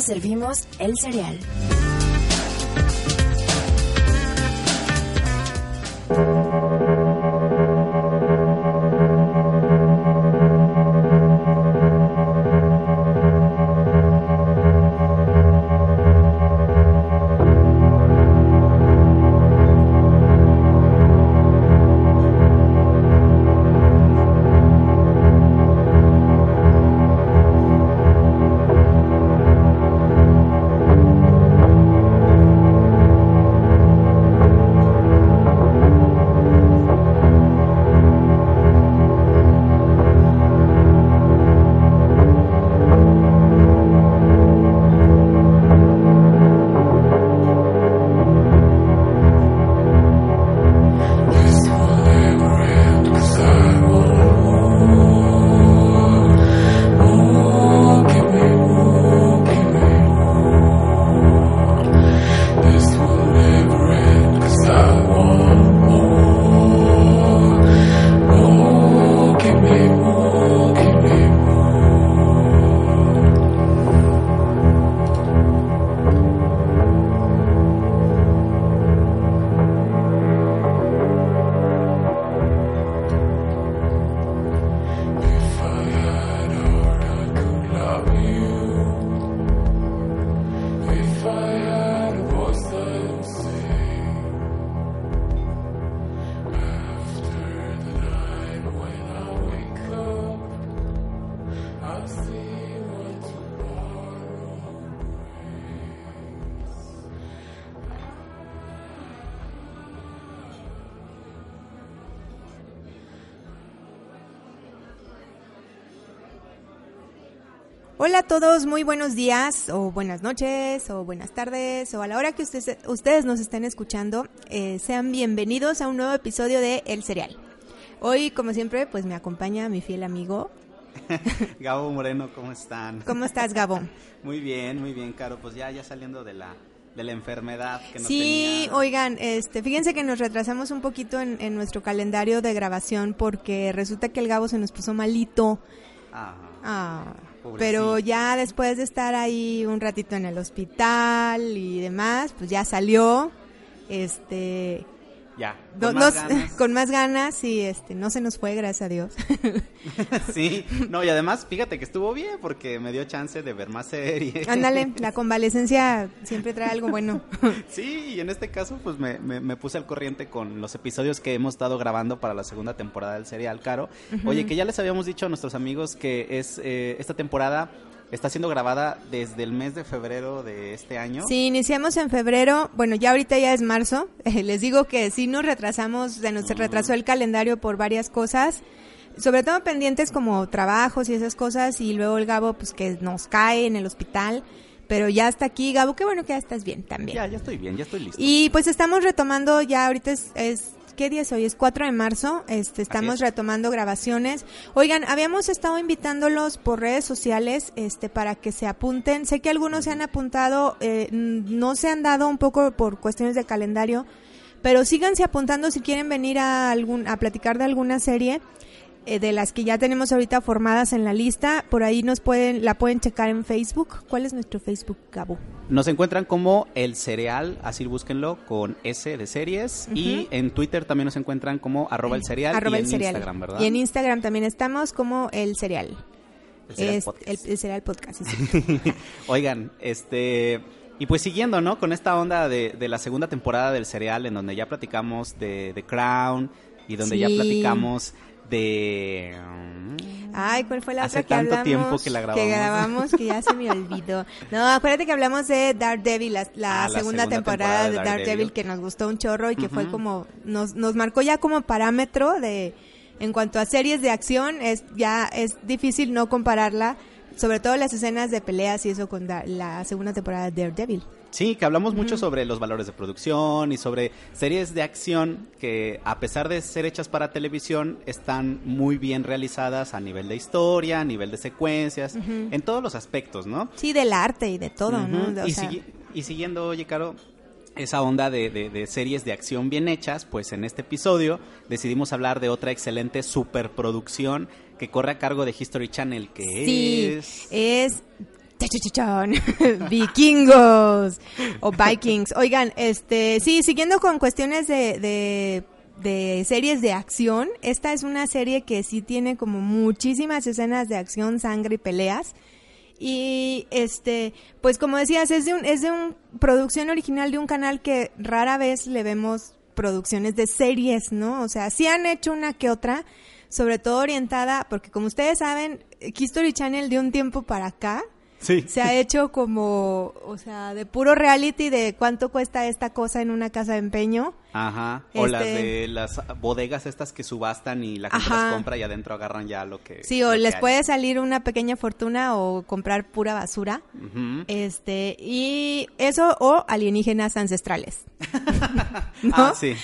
Servimos el cereal. Hola a todos, muy buenos días o buenas noches o buenas tardes o a la hora que ustedes, ustedes nos estén escuchando. Eh, sean bienvenidos a un nuevo episodio de El Cereal. Hoy, como siempre, pues me acompaña mi fiel amigo. Gabo Moreno, ¿cómo están? ¿Cómo estás, Gabo? muy bien, muy bien, Caro. Pues ya, ya saliendo de la, de la enfermedad que nos Sí, tenía. oigan, este, fíjense que nos retrasamos un poquito en, en nuestro calendario de grabación porque resulta que el Gabo se nos puso malito. Ajá. Ah, Pobrecito. pero ya después de estar ahí un ratito en el hospital y demás, pues ya salió. Este, Ya. no- Con más nos- ganas. con más ganas y este, no se nos fue, gracias a Dios. sí, no, y además, fíjate que estuvo bien porque me dio chance de ver más series. Ándale, la convalecencia siempre trae algo bueno. Sí, y en este caso, pues me, me- me puse al corriente con los episodios que hemos estado grabando para la segunda temporada del serial, Caro. Oye, que ya les habíamos dicho a nuestros amigos que es eh, esta temporada está siendo grabada desde el mes de febrero de este año. Sí, iniciamos en febrero, bueno, ya ahorita ya es marzo, Eh, les digo que sí nos retrasamos, se nos retrasó el calendario por varias cosas, sobre todo pendientes como trabajos y esas cosas, y luego el Gabo pues que nos cae en el hospital, pero ya está aquí, Gabo, qué bueno que ya estás bien también. Ya, ya estoy bien, ya estoy listo. Y pues estamos retomando ya ahorita es, es ¿qué día es hoy? Es 4 de marzo, este estamos es. retomando grabaciones. Oigan, habíamos estado invitándolos por redes sociales este para que se apunten. Sé que algunos se han apuntado, eh, no se han dado un poco por cuestiones de calendario, pero síganse apuntando si quieren venir a algún a platicar de alguna serie de las que ya tenemos ahorita formadas en la lista. Por ahí nos pueden la pueden checar en Facebook. ¿Cuál es nuestro Facebook, Gabo? Nos encuentran como El Cereal, así búsquenlo, con S de series. Y en Twitter también nos encuentran como arroba el cereal. Arroba y el en cereal. Instagram, ¿verdad? Y en Instagram también estamos como el cereal. El Cereal Es- Podcast. el, el cereal podcast. sí. Oigan, este... Y pues siguiendo, ¿no? Con esta onda de, de la segunda temporada del serial, en donde ya platicamos de The Crown y donde ya platicamos de... Ay, ¿cuál fue la Hace otra que tanto hablamos? tiempo que la grabamos. grabamos que ya se me olvidó. No, acuérdate que hablamos de Daredevil, la, la Ah, la segunda, temporada, temporada de de Daredevil, Daredevil. que nos gustó un chorro y que fue como nos nos marcó ya como parámetro de en cuanto a series de acción es ya es difícil no compararla, sobre todo las escenas de peleas y eso con da- la segunda temporada de Daredevil. Sí, que hablamos mucho sobre los valores de producción y sobre series de acción que a pesar de ser hechas para televisión están muy bien realizadas a nivel de historia, a nivel de secuencias, en todos los aspectos, ¿no? Sí, del arte y de todo, ¿no? O y, sigui- y siguiendo, oye, Caro, esa onda de, de- de series de acción bien hechas, pues en este episodio decidimos hablar de otra excelente superproducción que corre a cargo de History Channel, que Sí, es... es Vikingos o Vikings. Oigan, este, sí, siguiendo con cuestiones de, de, series de acción, esta es una serie que sí tiene como muchísimas escenas de acción, sangre y peleas. Y este, pues como decías, es de un, es de un producción original de un canal que rara vez le vemos producciones de series, ¿no? O sea, sí han hecho una que otra, sobre todo orientada, porque como ustedes saben, History Channel de un tiempo para acá se ha hecho como, o sea, de puro reality de cuánto cuesta esta cosa en una casa de empeño. Ajá. O las este de las bodegas estas que subastan y la gente las compra y adentro agarran ya lo que. Sí, o les puede salir una pequeña fortuna o comprar pura basura. Este, y eso o alienígenas ancestrales. Ah, sí,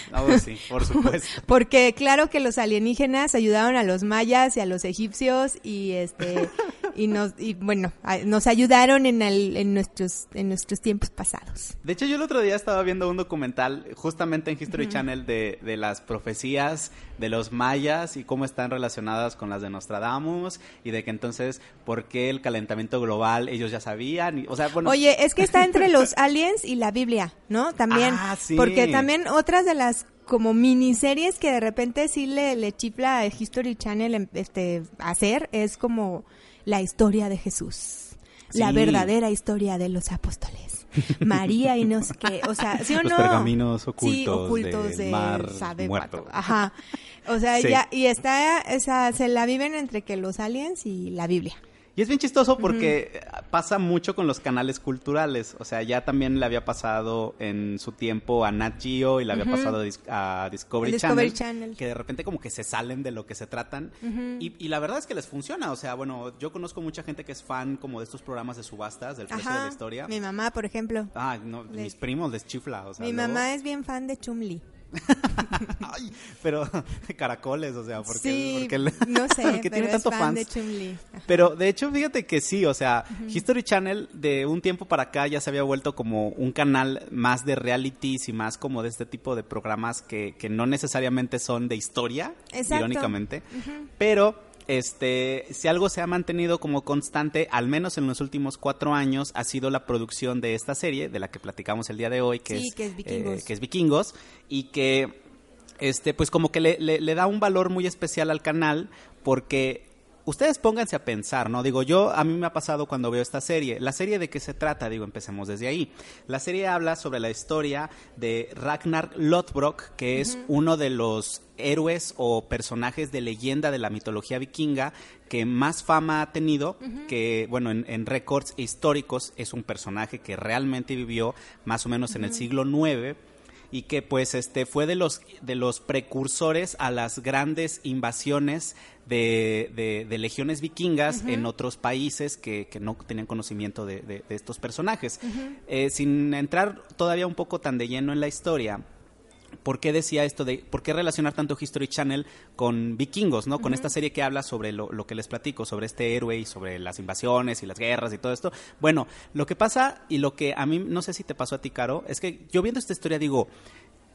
sí, por supuesto. Porque claro que los alienígenas ayudaron a los mayas y a los egipcios y este y nos y bueno, nos ayudaron en, el, en nuestros en nuestros tiempos pasados. De hecho, yo el otro día estaba viendo un documental justamente en History Channel de, de las profecías de los mayas y cómo están relacionadas con las de Nostradamus y de que entonces por qué el calentamiento global ellos ya sabían, o sea, bueno, Oye, es que está entre los aliens y la Biblia, ¿no? También ah, porque también otras de las como miniseries que de repente sí le, le chifla a History Channel este hacer es como la historia de Jesús, la verdadera historia de los apóstoles. María y no sé qué, o sea, ¿sí o los no? pergaminos ocultos, del mar muerto. Ajá. O sea, ya, y está, o sea, se la viven entre que los aliens y la Biblia. Y es bien chistoso porque pasa mucho con los canales culturales. O sea, ya también le había pasado en su tiempo a Nat Geo y le había pasado a Discovery, Channel, Que de repente como que se salen de lo que se tratan. y, la verdad es que les funciona. O sea, bueno, yo conozco mucha gente que es fan como de estos programas de subastas, del precio de la historia. Mi mamá, por ejemplo. Ah, no, mis primos les chifla. Mi mamá es bien fan de Chumli. pero caracoles, o sea, porque, sí, no sé, porque tiene tanto fan fans. De pero de hecho, fíjate que sí, o sea, History Channel de un tiempo para acá ya se había vuelto como un canal más de realities y más como de este tipo de programas que, que no necesariamente son de historia, irónicamente, pero este, si algo se ha mantenido como constante, al menos en los últimos cuatro años, ha sido la producción de esta serie, de la que platicamos el día de hoy, que, es, que es Vikingos. Eh, que es Vikingos, y que, este, pues como que le, le da un valor muy especial al canal, porque ustedes pónganse a pensar, ¿no? Digo, yo, a mí me ha pasado cuando veo esta serie. La serie de qué se trata, digo, empecemos desde ahí. La serie habla sobre la historia de Ragnar Lothbrok, que es uno de los héroes o personajes de leyenda de la mitología vikinga que más fama ha tenido, que bueno, en, récords históricos es un personaje que realmente vivió más o menos en el siglo IX y que pues este fue de los de los precursores a las grandes invasiones de, de, legiones vikingas en otros países que, que, no tenían conocimiento de, de estos personajes. Eh, sin entrar todavía un poco tan de lleno en la historia, ¿por qué decía esto de, por qué relacionar tanto History Channel con vikingos, ¿no? Con esta serie que habla sobre lo, lo, que les platico, sobre este héroe y sobre las invasiones y las guerras y todo esto. Bueno, lo que pasa y lo que a mí, no sé si te pasó a ti, Caro, es que yo viendo esta historia digo,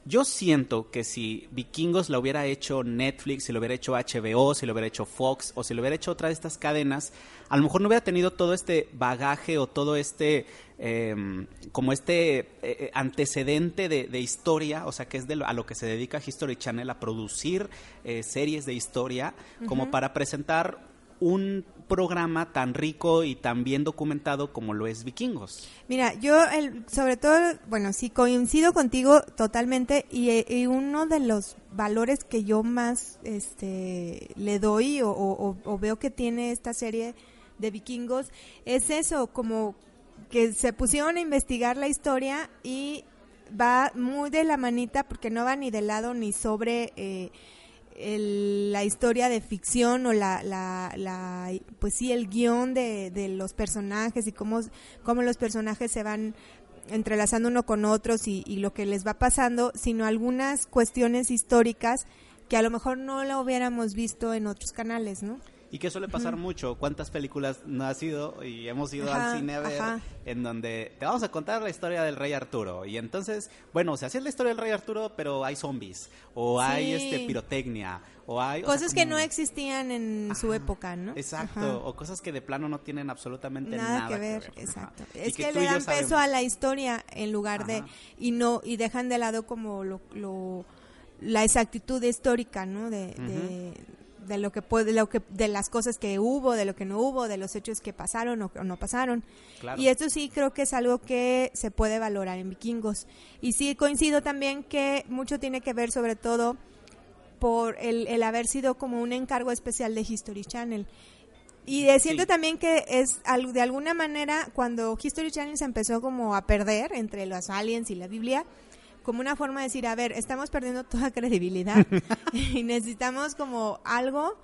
yo siento que si Vikingos lo hubiera hecho Netflix, si lo hubiera hecho HBO, si lo hubiera hecho Fox o si lo hubiera hecho otra de estas cadenas, a lo mejor no hubiera tenido todo este bagaje o todo este, em, como este eh, eh, antecedente de, historia, o sea, que es de a lo que se dedica History Channel, a producir eh, series de historia, como para presentar un programa tan rico y tan bien documentado como lo es Vikingos. Mira, yo el, sobre todo, bueno, sí coincido contigo totalmente y, uno de los valores que yo más este, le doy o, veo que tiene esta serie de Vikingos es eso, como que se pusieron a investigar la historia y va muy de la manita porque no va ni de lado ni sobre... Eh, la historia de ficción o la, la, pues sí, el guion de, de, los personajes y cómo, cómo los personajes se van entrelazando uno con otros y, y, lo que les va pasando, sino algunas cuestiones históricas que a lo mejor no lo hubiéramos visto en otros canales, ¿no? Y que suele pasar mucho. ¿Cuántas películas no ha sido y hemos ido al cine a ver en donde te vamos a contar la historia del rey Arturo? Y entonces, bueno, se hacía la historia del rey Arturo, pero hay zombies, o hay este pirotecnia, o hay... Cosas que no existían en su época, ¿no? Exacto, o cosas que de plano no tienen absolutamente nada, que, ver, Exacto. Es que, le dan peso a la historia en lugar de... y no y dejan de lado como lo, lo la exactitud histórica, ¿no? De, de, lo que puede, de lo que, de las cosas que hubo, de lo que no hubo, de los hechos que pasaron o, no pasaron. Y esto sí creo que es algo que se puede valorar en Vikingos. Y sí coincido también que mucho tiene que ver sobre todo por el, el haber sido como un encargo especial de History Channel. Y siento también que es de alguna manera cuando History Channel se empezó como a perder entre los aliens y la Biblia, como una forma de decir, a ver, estamos perdiendo toda credibilidad y necesitamos como algo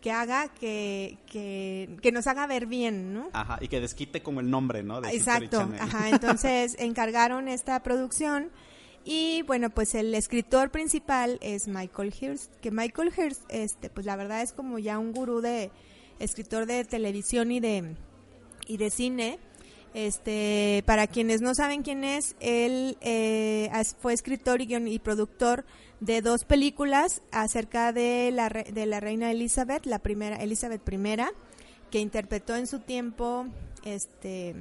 que haga que, que, nos haga ver bien, ¿no? Ajá, y que desquite como el nombre, ¿no? Exacto, ajá, entonces encargaron esta producción y bueno, pues el escritor principal es Michael Hirst, que Michael Hirst, este, pues la verdad es como ya un gurú de escritor de televisión y de, y de cine, este, para quienes no saben quién es, él eh, fue escritor y, y, productor de dos películas acerca de la, de la reina Elizabeth, la primera Elizabeth I, que interpretó en su tiempo este,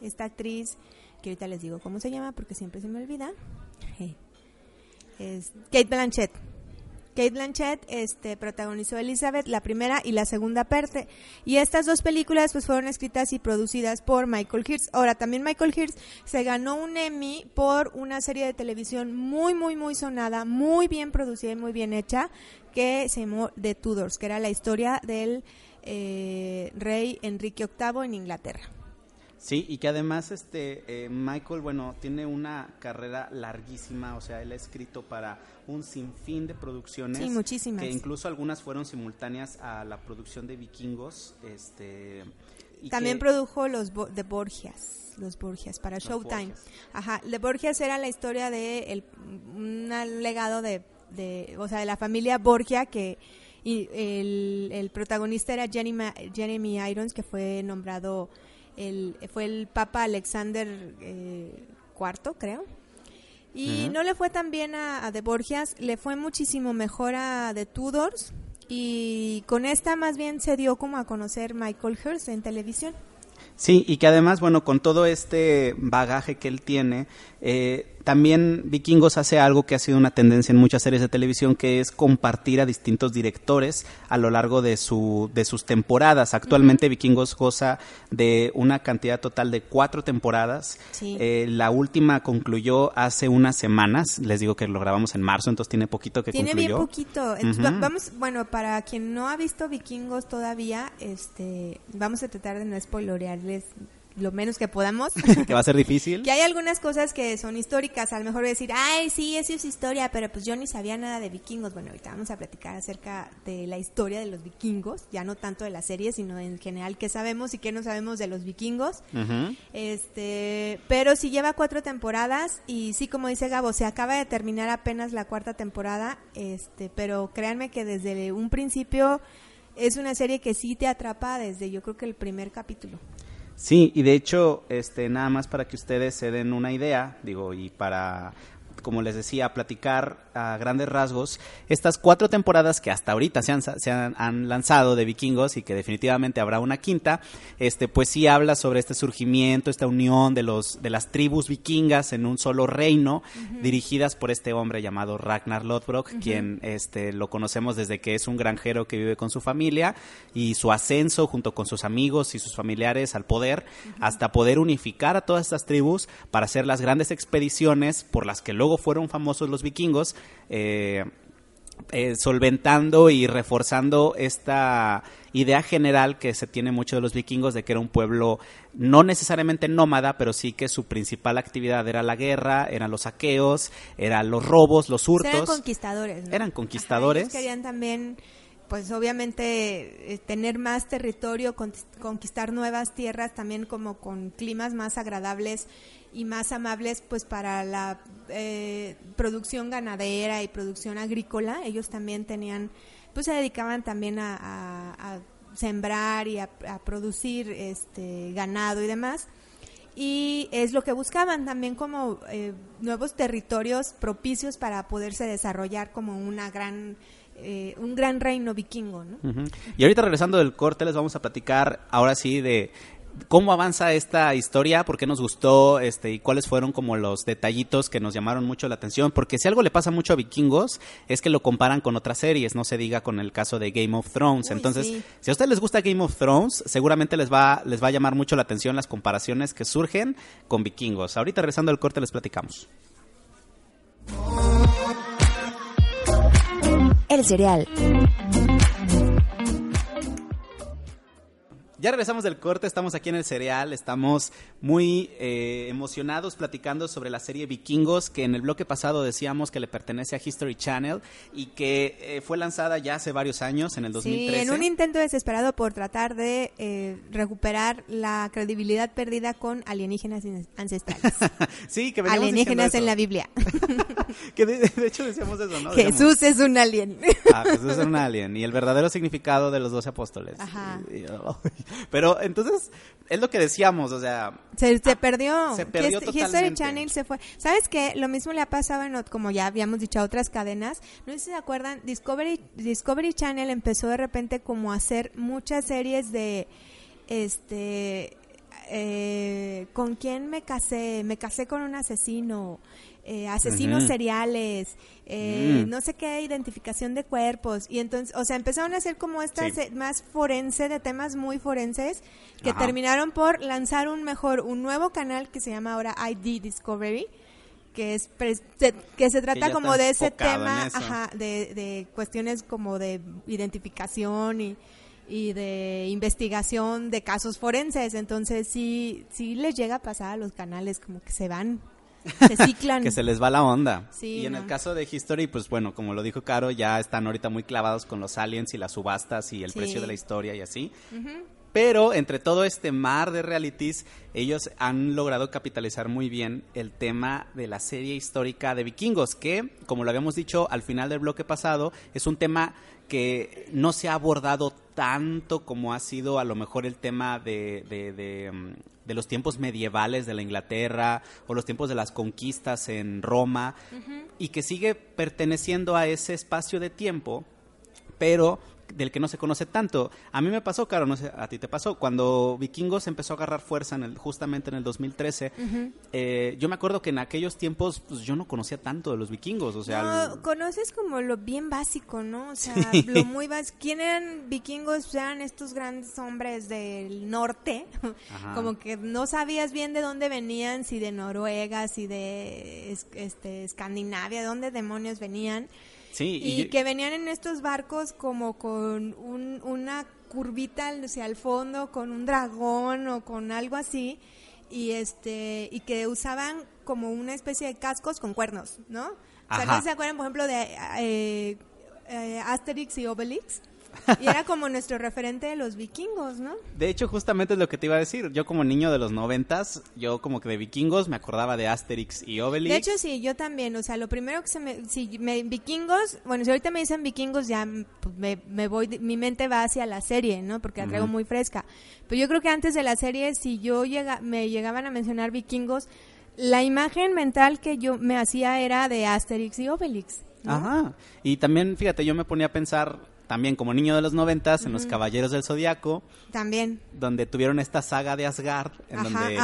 esta actriz, que ahorita les digo cómo se llama porque siempre se me olvida, es Kate Blanchett. Kate Blanchett este, protagonizó Elizabeth, la primera y la segunda parte. Y estas dos películas pues fueron escritas y producidas por Michael Hirst. Ahora, también Michael Hirst se ganó un Emmy por una serie de televisión muy, muy, muy sonada, muy bien producida y muy bien hecha, que se llamó The Tudors, que era la historia del eh, rey Enrique VIII en Inglaterra. Sí, y que además este eh, Michael, bueno, tiene una carrera larguísima, o sea, él ha escrito para un sinfín de producciones. Sí, muchísimas. Que incluso algunas fueron simultáneas a la producción de Vikingos. Este, También produjo los de Borgias, los Borgias para Showtime. Ajá, de Borgias era la historia de el, un legado de, de, o sea, de la familia Borgia que y el, el protagonista era Jeremy Irons, que fue nombrado el, fue el Papa Alexander eh, IV, creo. Y no le fue tan bien a, a, De Borgias, le fue muchísimo mejor a The Tudors. Y con esta más bien se dio como a conocer Michael Hearst en televisión. Sí, y que además, bueno, con todo este bagaje que él tiene, eh, también Vikingos hace algo que ha sido una tendencia en muchas series de televisión, que es compartir a distintos directores a lo largo de, su, de sus temporadas. Actualmente Vikingos goza de una cantidad total de cuatro temporadas. Eh, la última concluyó hace unas semanas. Les digo que lo grabamos en marzo, entonces tiene poquito que tiene concluyó. Tiene bien poquito. Vamos, bueno, para quien no ha visto Vikingos todavía, este, vamos a tratar de no spoilorearles lo menos que podamos. que va a ser difícil. que hay algunas cosas que son históricas, a lo mejor decir, ay, sí, eso es historia, pero pues yo ni sabía nada de vikingos. Bueno, ahorita vamos a platicar acerca de la historia de los vikingos, ya no tanto de la serie, sino en general qué sabemos y qué no sabemos de los vikingos. Este, pero sí lleva cuatro temporadas y sí, como dice Gabo, se acaba de terminar apenas la cuarta temporada, este, pero créanme que desde un principio es una serie que sí te atrapa desde yo creo que el primer capítulo. Sí, y de hecho, este, nada más para que ustedes se den una idea, digo, y para como les decía, platicar a grandes rasgos estas cuatro temporadas que hasta ahorita se han, se han, lanzado de vikingos y que definitivamente habrá una quinta, este, pues sí habla sobre este surgimiento, esta unión de, los, de las tribus vikingas en un solo reino, dirigidas por este hombre llamado Ragnar Lodbrok, quien este, lo conocemos desde que es un granjero que vive con su familia y su ascenso junto con sus amigos y sus familiares al poder, hasta poder unificar a todas estas tribus para hacer las grandes expediciones por las que luego fueron famosos los vikingos, eh, eh, solventando y reforzando esta idea general que se tiene mucho de los vikingos de que era un pueblo no necesariamente nómada, pero sí que su principal actividad era la guerra, eran los saqueos, eran los robos, los hurtos. eran conquistadores. Eran conquistadores. querían también pues obviamente eh, tener más territorio, conquistar nuevas tierras también como con climas más agradables y más amables pues para la eh, producción ganadera y producción agrícola. Ellos también tenían, pues se dedicaban también a, sembrar y a, producir este ganado y demás y es lo que buscaban también como eh, nuevos territorios propicios para poderse desarrollar como una gran eh, un gran reino vikingo. ¿no? Y ahorita regresando del corte les vamos a platicar ahora sí de cómo avanza esta historia, por qué nos gustó, este, y cuáles fueron como los detallitos que nos llamaron mucho la atención, porque si algo le pasa mucho a Vikingos es que lo comparan con otras series, no se diga con el caso de Game of Thrones. Entonces, si a ustedes les gusta Game of Thrones, seguramente les va, les va a llamar mucho la atención las comparaciones que surgen con Vikingos. Ahorita regresando al corte les platicamos. El cereal. Ya regresamos del corte, estamos aquí en el cereal, estamos muy eh, emocionados platicando sobre la serie Vikingos, que en el bloque pasado decíamos que le pertenece a History Channel y que eh, fue lanzada ya hace varios años, en el 2013. Sí, en un intento desesperado por tratar de eh, recuperar la credibilidad perdida con alienígenas ancestrales. sí, que Alienígenas en la Biblia. que de, hecho decíamos eso, ¿no? Jesús es un alien. ah, Jesús es un alien. Y el verdadero significado de los doce apóstoles. Ajá. Pero entonces, es lo que decíamos, o sea... Se, se perdió. Se perdió totalmente. History Channel se fue. ¿Sabes qué? Lo mismo le ha pasado, en, como ya habíamos dicho, a otras cadenas. No sé si se acuerdan, Discovery, Discovery Channel empezó de repente como a hacer muchas series de... este eh, ¿Con quién me casé? Me casé con un asesino eh, asesinos seriales, eh, mm. no sé qué, identificación de cuerpos. Y entonces, o sea, empezaron a hacer como estas más forense, de temas muy forenses, que terminaron por lanzar un mejor, un nuevo canal que se llama ahora ID Discovery que es que se trata como de ese tema ajá, de, de, cuestiones como de identificación y, y de investigación de casos forenses. Entonces sí sí les llega a pasar a los canales como que se van se ciclan. que se les va la onda. y en el caso de History, pues bueno, como lo dijo Caro, ya están ahorita muy clavados con los aliens y las subastas y el precio de la historia y así. Pero entre todo este mar de realities, ellos han logrado capitalizar muy bien el tema de la serie histórica de vikingos, que, como lo habíamos dicho al final del bloque pasado, es un tema que no se ha abordado tanto como ha sido a lo mejor el tema de, de, mm, los tiempos medievales de la Inglaterra o los tiempos de las conquistas en Roma y que sigue perteneciendo a ese espacio de tiempo, pero del que no se conoce tanto. A mí me pasó, Caro, no sé, a ti te pasó, cuando Vikingos empezó a agarrar fuerza en el, justamente en el 2013, eh, yo me acuerdo que en aquellos tiempos pues, yo no conocía tanto de los vikingos, o sea... No, conoces como lo bien básico, ¿no? O sea, lo muy básico. ¿Quién eran vikingos? Eran estos grandes hombres del norte, como que no sabías bien de dónde venían, si de Noruega, si de este, Escandinavia, de dónde demonios venían y, que venían en estos barcos como con una curvita hacia el fondo, con un dragón o con algo así, y este y que usaban como una especie de cascos con cuernos, ¿no? O sea, ¿no se acuerdan, por ejemplo, de eh, eh, Asterix y Obelix? Y era como nuestro referente de los vikingos, ¿no? De hecho, justamente es lo que te iba a decir. Yo como niño de los noventas, yo como que de vikingos me acordaba de Asterix y Obelix. De hecho, sí, yo también. O sea, lo primero que se me... Si me vikingos... Bueno, si ahorita me dicen vikingos, ya pues, me, voy... Mi mente va hacia la serie, ¿no? Porque la traigo muy fresca. Pero yo creo que antes de la serie, si yo llega, me llegaban a mencionar vikingos, la imagen mental que yo me hacía era de Asterix y Obelix. Ajá. Y también, fíjate, yo me ponía a pensar también como niño de los noventas en los Caballeros del Zodiaco. También. Donde tuvieron esta saga de Asgard, en donde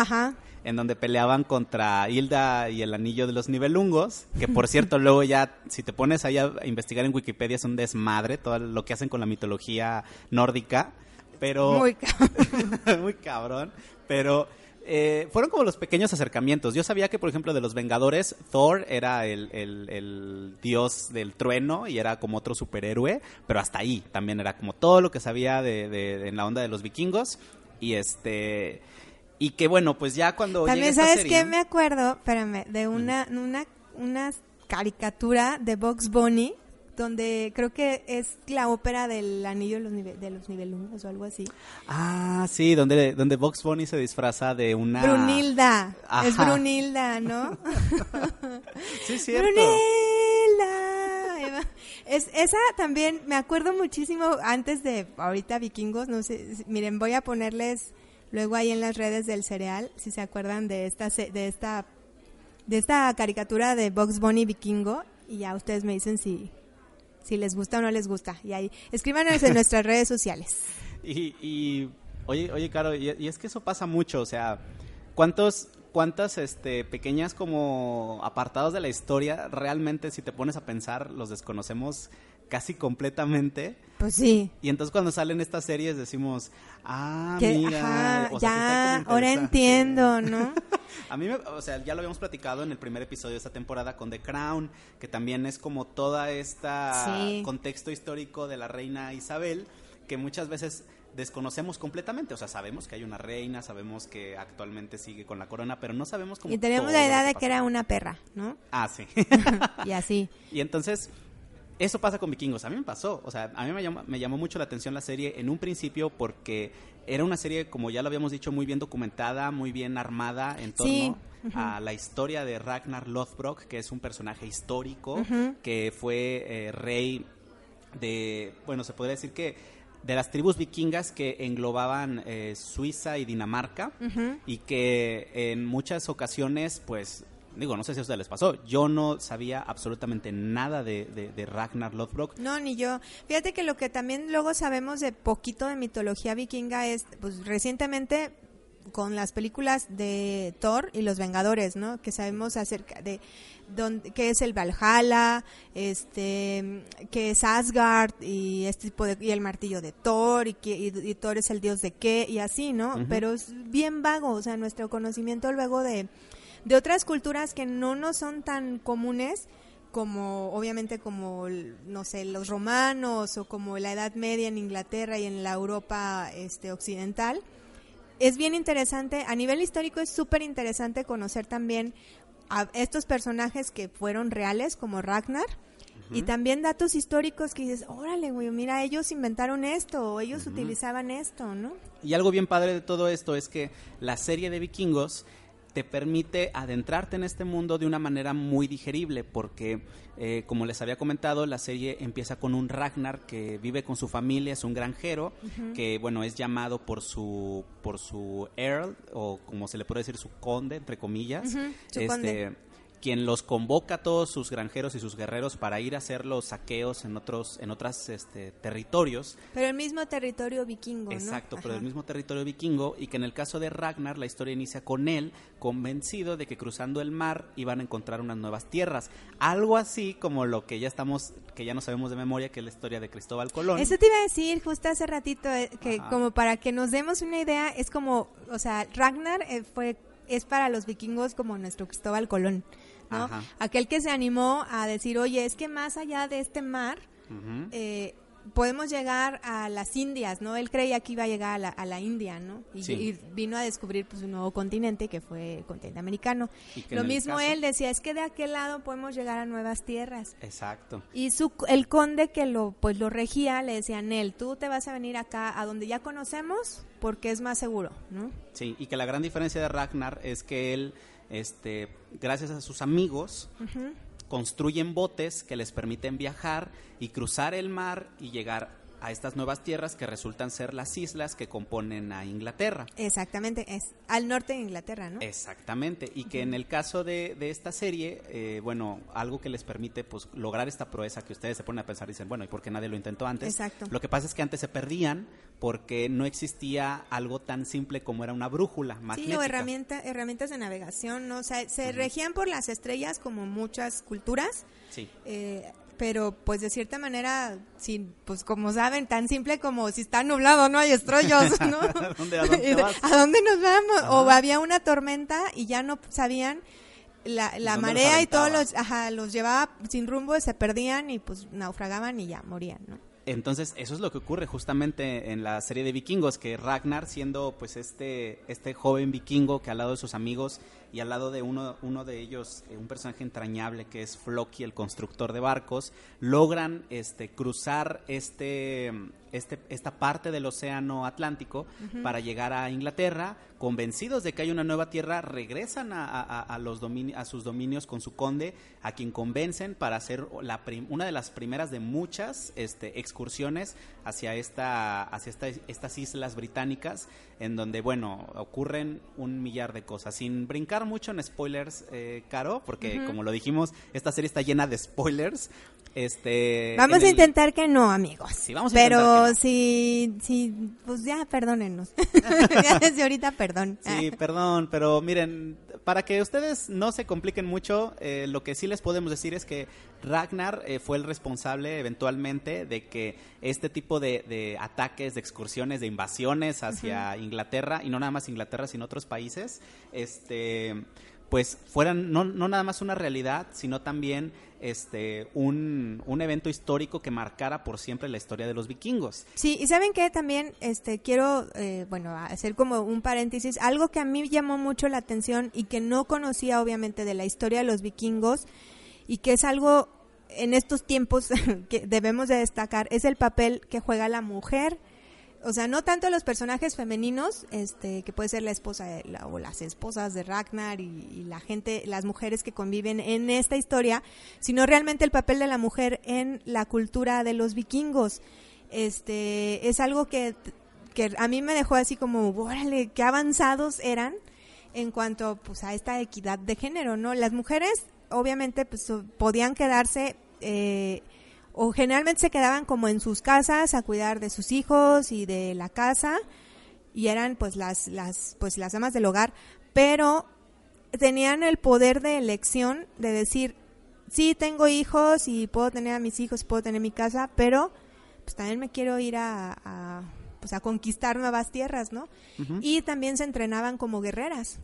en donde peleaban contra Hilda y el anillo de los nivelungos, que por cierto luego ya si te pones ahí a investigar en Wikipedia es un desmadre todo lo que hacen con la mitología nórdica, pero muy cabrón, muy cabrón, pero eh, fueron como los pequeños acercamientos. Yo sabía que, por ejemplo, de los Vengadores, Thor era el, dios del trueno y era como otro superhéroe, pero hasta ahí también era como todo lo que sabía de, en la onda de los vikingos. Y este. Y que bueno, pues ya cuando. También, ¿sabes qué? Me acuerdo, espérame, de una, una, una caricatura de Box Bunny donde creo que es la ópera del anillo de los, nive de los nivelungos o algo así. Ah, sí, donde, donde Box Bunny se disfraza de una... Brunilda, es Brunilda, ¿no? sí, cierto. Brunilda. Es, esa también, me acuerdo muchísimo antes de ahorita vikingos, no sé, miren, voy a ponerles luego ahí en las redes del cereal, si se acuerdan de esta, de esta, de esta caricatura de Box Bunny vikingo, y ya ustedes me dicen si, si les gusta o no les gusta. Y ahí, escríbanos en nuestras redes sociales. Y, y oye, oye, Caro, y, y, es que eso pasa mucho, o sea, ¿cuántos, cuántas este, pequeñas como apartados de la historia realmente, si te pones a pensar, los desconocemos casi completamente? Pues sí. Y entonces cuando salen estas series decimos, ah, mira, o sea, ya, ahora entiendo, ¿no? a mí, me, o sea, ya lo habíamos platicado en el primer episodio de esta temporada con The Crown, que también es como toda esta sí. contexto histórico de la reina Isabel, que muchas veces desconocemos completamente, o sea, sabemos que hay una reina, sabemos que actualmente sigue con la corona, pero no sabemos cómo... Y tenemos la idea de que era una perra, ¿no? Ah, sí. y así. Y entonces, eso pasa con Vikingos, a mí me pasó, o sea, a mí me llamó, me llamó mucho la atención la serie en un principio porque era una serie, como ya lo habíamos dicho, muy bien documentada, muy bien armada en torno sí. uh -huh. a la historia de Ragnar Lothbrok, que es un personaje histórico, uh -huh. que fue eh, rey de, bueno, se podría decir que de las tribus vikingas que englobaban eh, Suiza y Dinamarca uh -huh. y que en muchas ocasiones, pues, digo, no sé si a ustedes les pasó, yo no sabía absolutamente nada de, de, de, Ragnar Lothbrok. No, ni yo. Fíjate que lo que también luego sabemos de poquito de mitología vikinga es, pues, recientemente con las películas de Thor y los Vengadores, ¿no? Que sabemos acerca de donde, qué es el Valhalla, este, qué es Asgard y este tipo de, y el martillo de Thor y, que, y, y Thor es el dios de qué y así, ¿no? Uh -huh. Pero es bien vago, o sea, nuestro conocimiento luego de, de otras culturas que no nos son tan comunes como obviamente como no sé los romanos o como la Edad Media en Inglaterra y en la Europa este occidental es bien interesante, a nivel histórico es súper interesante conocer también a estos personajes que fueron reales, como Ragnar, uh -huh. y también datos históricos que dices, órale, güey, mira, ellos inventaron esto, o ellos uh -huh. utilizaban esto, ¿no? Y algo bien padre de todo esto es que la serie de vikingos te permite adentrarte en este mundo de una manera muy digerible, porque eh, como les había comentado, la serie empieza con un Ragnar que vive con su familia, es un granjero, uh -huh. que bueno, es llamado por su por su earl, o como se le puede decir, su conde, entre comillas. Uh -huh. este, quien los convoca a todos sus granjeros y sus guerreros para ir a hacer los saqueos en otros en otras este, territorios. Pero el mismo territorio vikingo, Exacto, ¿no? pero el mismo territorio vikingo y que en el caso de Ragnar la historia inicia con él convencido de que cruzando el mar iban a encontrar unas nuevas tierras, algo así como lo que ya estamos que ya no sabemos de memoria que es la historia de Cristóbal Colón. Eso te iba a decir justo hace ratito eh, que Ajá. como para que nos demos una idea es como, o sea, Ragnar eh, fue es para los vikingos como nuestro Cristóbal Colón. ¿No? Ajá. Aquel que se animó a decir, oye, es que más allá de este mar, uh -huh. eh, podemos llegar a las Indias, ¿no? Él creía que iba a llegar a la, a la India, ¿no? Y, sí. y, vino a descubrir pues un nuevo continente que fue el continente americano. Lo mismo caso... él decía, es que de aquel lado podemos llegar a nuevas tierras. Exacto. Y su, el conde que lo pues lo regía le decía, Nel, tú te vas a venir acá a donde ya conocemos porque es más seguro, ¿no? Sí, y que la gran diferencia de Ragnar es que él, este, gracias a sus amigos, uh -huh construyen botes que les permiten viajar y cruzar el mar y llegar a estas nuevas tierras que resultan ser las islas que componen a Inglaterra. Exactamente, es al norte de Inglaterra, ¿no? Exactamente, y que uh -huh. en el caso de, de esta serie, eh, bueno, algo que les permite pues lograr esta proeza que ustedes se ponen a pensar y dicen, bueno, ¿y por qué nadie lo intentó antes? Exacto. Lo que pasa es que antes se perdían porque no existía algo tan simple como era una brújula magnética. Sí, o herramienta, herramientas de navegación, ¿no? O sea, se uh -huh. regían por las estrellas como muchas culturas. Sí. Eh, pero pues de cierta manera, pues como saben, tan simple como si está nublado, no hay estrellas, ¿no? ¿A, dónde, a, dónde ¿A dónde, nos vamos? Ajá. O había una tormenta y ya no sabían la, la marea y todos los, ajá, los llevaba sin rumbo, se perdían y pues naufragaban y ya morían, ¿no? Entonces, eso es lo que ocurre justamente en la serie de vikingos, que Ragnar, siendo pues este, este joven vikingo que al lado de sus amigos y al lado de uno, uno de ellos, eh, un personaje entrañable que es Floki, el constructor de barcos, logran este, cruzar este, este, esta parte del océano Atlántico para llegar a Inglaterra, convencidos de que hay una nueva tierra, regresan a, los a sus dominios con su conde, a quien convencen para hacer la una de las primeras de muchas este, excursiones hacia, esta, hacia estas islas británicas, en donde, bueno, ocurren un millar de cosas. Sin brincar mucho en spoilers, eh, Caro, porque como lo dijimos, esta serie está llena de spoilers. Este, vamos a intentar que no, amigos. Sí, vamos a Pero si, si, pues ya, perdónenos. ya desde ahorita, perdón. Sí, perdón, pero miren, para que ustedes no se compliquen mucho, eh, lo que sí les podemos decir es que Ragnar eh, fue el responsable eventualmente de que este tipo de, ataques, de excursiones, de invasiones hacia Inglaterra, y no nada más Inglaterra, sino otros países, este pues fueran no, no nada más una realidad, sino también este un, un, evento histórico que marcara por siempre la historia de los vikingos. Sí, y saben que también este quiero eh, bueno hacer como un paréntesis, algo que a mí llamó mucho la atención y que no conocía obviamente de la historia de los vikingos y que es algo en estos tiempos que debemos de destacar es el papel que juega la mujer o sea, no tanto los personajes femeninos, este, que puede ser la esposa o las esposas de Ragnar y, la gente, las mujeres que conviven en esta historia, sino realmente el papel de la mujer en la cultura de los vikingos. Este, es algo que, que a mí me dejó así como, órale, qué avanzados eran en cuanto pues a esta equidad de género, ¿no? Las mujeres obviamente pues podían quedarse eh, o generalmente se quedaban como en sus casas a cuidar de sus hijos y de la casa y eran pues las las pues las amas del hogar, pero tenían el poder de elección de decir, sí tengo hijos y puedo tener a mis hijos, puedo tener mi casa, pero pues también me quiero ir a, pues a conquistar nuevas tierras, ¿no? Y también se entrenaban como guerreras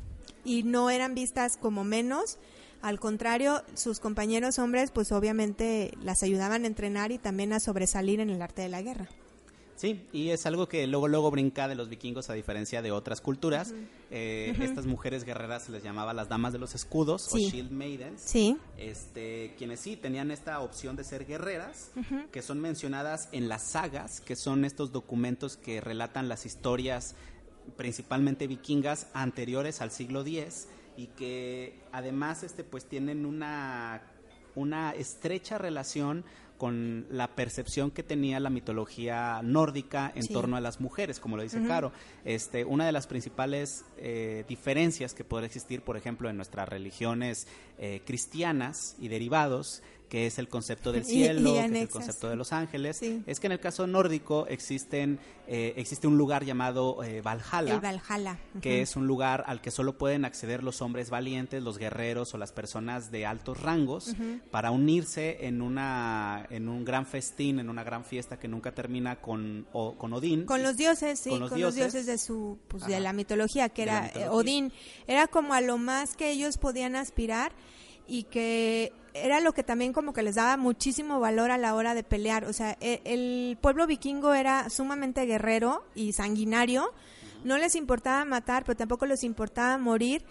y no eran vistas como menos al contrario, sus compañeros hombres pues obviamente las ayudaban a entrenar y también a sobresalir en el arte de la guerra. Sí, y es algo que luego luego brinca de los vikingos a diferencia de otras culturas. Eh, estas mujeres guerreras se les llamaba las damas de los escudos o shield maidens. Sí. Este, quienes sí tenían esta opción de ser guerreras, que son mencionadas en las sagas, que son estos documentos que relatan las historias principalmente vikingas anteriores al siglo X y que además este pues tienen una una estrecha relación con la percepción que tenía la mitología nórdica en torno a las mujeres, como lo dice Caro. Este, una de las principales eh, diferencias que puede existir, por ejemplo, en nuestras religiones eh, cristianas y derivados, que es el concepto del cielo, que es el concepto de los ángeles, es que en el caso nórdico existen eh, existe un lugar llamado eh, Valhalla, Valhalla. que es un lugar al que solo pueden acceder los hombres valientes, los guerreros o las personas de altos rangos para unirse en una en un gran festín, en una gran fiesta que nunca termina con con Odín. Con los dioses, sí, con los, dioses. de su pues, de la mitología que era eh, Odín, era como a lo más que ellos podían aspirar y que era lo que también como que les daba muchísimo valor a la hora de pelear. O sea, e, el, pueblo vikingo era sumamente guerrero y sanguinario. No les importaba matar, pero tampoco les importaba morir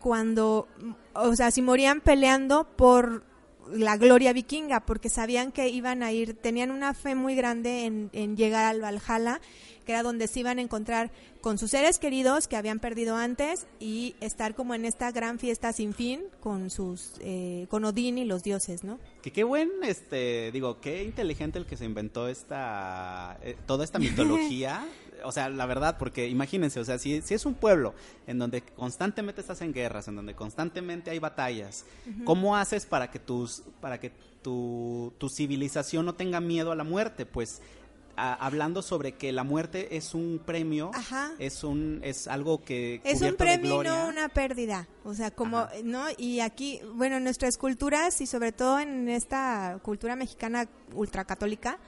cuando, o sea, si morían peleando por la gloria vikinga, porque sabían que iban a ir, tenían una fe muy grande en, en llegar al Valhalla que era donde se iban a encontrar con sus seres queridos que habían perdido antes y estar como en esta gran fiesta sin fin con sus eh, con Odín y los dioses, ¿no? Que qué buen, este, digo, qué inteligente el que se inventó esta eh, toda esta mitología. O sea, la verdad, porque imagínense, o sea, si, si, es un pueblo en donde constantemente estás en guerras, en donde constantemente hay batallas, ¿cómo haces para que tus, para que tu, tu civilización no tenga miedo a la muerte? Pues hablando sobre que la muerte es un premio, es un es algo que es un premio y no una pérdida, o sea, como no y aquí, bueno, en nuestras culturas y sobre todo en esta cultura mexicana ultracatólica,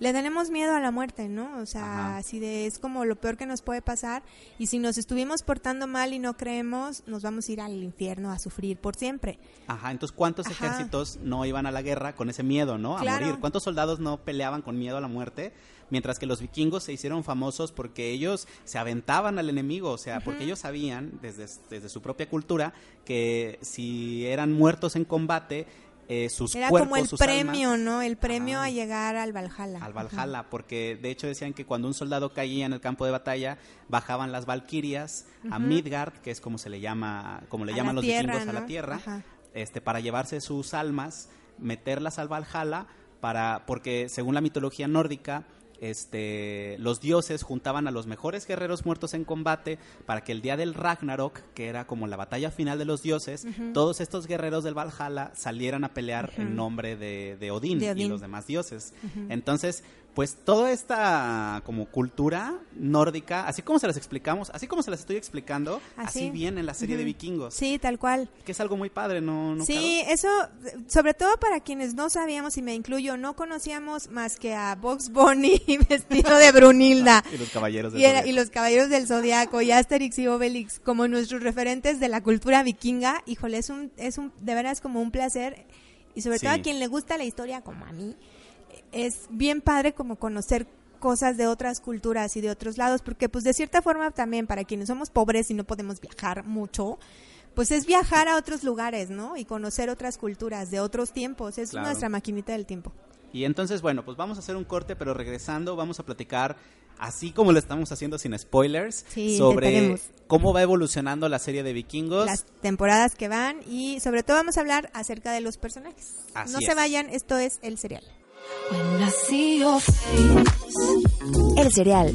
le tenemos miedo a la muerte, ¿no? O sea, así de es como lo peor que nos puede pasar y si nos estuvimos portando mal y no creemos, nos vamos a ir al infierno a sufrir por siempre. Ajá, entonces ¿cuántos ejércitos no iban a la guerra con ese miedo, ¿no? A morir. ¿Cuántos soldados no peleaban con miedo a la muerte? Mientras que los vikingos se hicieron famosos porque ellos se aventaban al enemigo, o sea, porque ellos sabían desde, desde su propia cultura que si eran muertos en combate, eh, sus Era como el premio, ¿no? El premio a llegar al Valhalla. Al Valhalla, porque de hecho decían que cuando un soldado caía en el campo de batalla, bajaban las valquirias a Midgard, que es como se le llama, como le llaman los vikingos a la tierra, este, para llevarse sus almas, meterlas al Valhalla, para, porque según la mitología nórdica, este, los dioses juntaban a los mejores guerreros muertos en combate para que el día del Ragnarok, que era como la batalla final de los dioses, todos estos guerreros del Valhalla salieran a pelear en nombre de, Odín, y los demás dioses. Entonces, pues toda esta como cultura nórdica, así como se las explicamos, así como se las estoy explicando, así, viene en la serie de vikingos. Sí, tal cual. Que es algo muy padre, ¿no? sí, eso, sobre todo para quienes no sabíamos, y me incluyo, no conocíamos más que a Box Bunny vestido de Brunilda. y los caballeros del y, y los caballeros del Zodiaco, y Asterix y Obelix, como nuestros referentes de la cultura vikinga. Híjole, es un, es un, de veras como un placer, y sobre todo a quien le gusta la historia como a mí es bien padre como conocer cosas de otras culturas y de otros lados, porque pues de cierta forma también para quienes somos pobres y no podemos viajar mucho, pues es viajar a otros lugares, ¿no? Y conocer otras culturas de otros tiempos, es nuestra maquinita del tiempo. Y entonces, bueno, pues vamos a hacer un corte, pero regresando vamos a platicar, así como lo estamos haciendo sin spoilers, sobre cómo va evolucionando la serie de vikingos. Las temporadas que van y sobre todo vamos a hablar acerca de los personajes. no se vayan, esto es el serial. El cereal.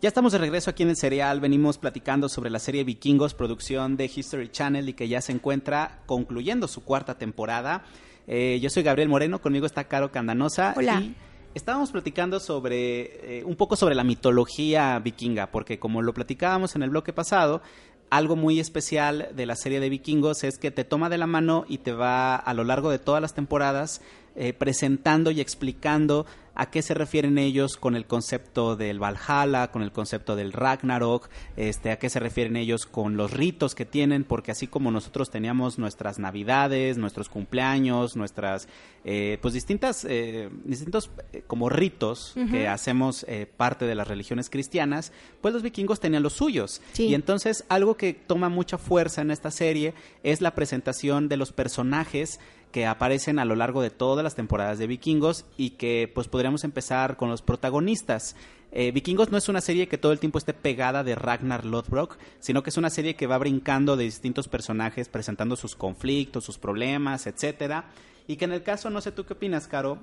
Ya estamos de regreso aquí en el cereal, venimos platicando sobre la serie Vikingos, producción de History Channel y que ya se encuentra concluyendo su cuarta temporada. Eh, yo soy Gabriel Moreno, conmigo está Caro Candanosa. Hola. Y estábamos platicando sobre eh, un poco sobre la mitología vikinga, porque como lo platicábamos en el bloque pasado, algo muy especial de la serie de vikingos es que te toma de la mano y te va a lo largo de todas las temporadas eh, presentando y explicando a qué se refieren ellos con el concepto del Valhalla, con el concepto del Ragnarok, este, a qué se refieren ellos con los ritos que tienen, porque así como nosotros teníamos nuestras navidades, nuestros cumpleaños, nuestras, eh, pues distintas, eh, distintos eh, como ritos que hacemos parte de las religiones cristianas, pues los vikingos tenían los suyos. Y entonces algo que toma mucha fuerza en esta serie es la presentación de los personajes que aparecen a lo largo de todas las temporadas de Vikingos y que pues podríamos empezar con los protagonistas. Eh, Vikingos no es una serie que todo el tiempo esté pegada de Ragnar Lothbrok, sino que es una serie que va brincando de distintos personajes presentando sus conflictos, sus problemas, etcétera, y que en el caso, no sé tú qué opinas, Caro,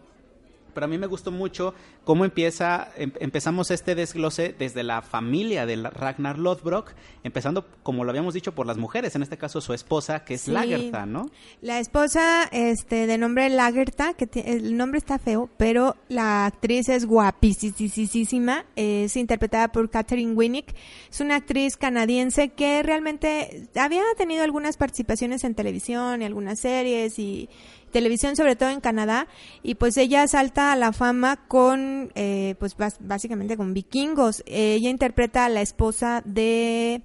pero a mí me gustó mucho cómo empieza, em, empezamos este desglose desde la familia de Ragnar Lothbrok, empezando, como lo habíamos dicho, por las mujeres, en este caso su esposa, que es Lagertha, ¿no? La esposa, este, de nombre Lagertha, que el nombre está feo, pero la actriz es guapísima, es interpretada por Catherine Winnick, es una actriz canadiense que realmente había tenido algunas participaciones en televisión y algunas series y televisión, sobre todo en Canadá, y pues ella salta a la fama con, eh, pues básicamente con vikingos. ella interpreta a la esposa de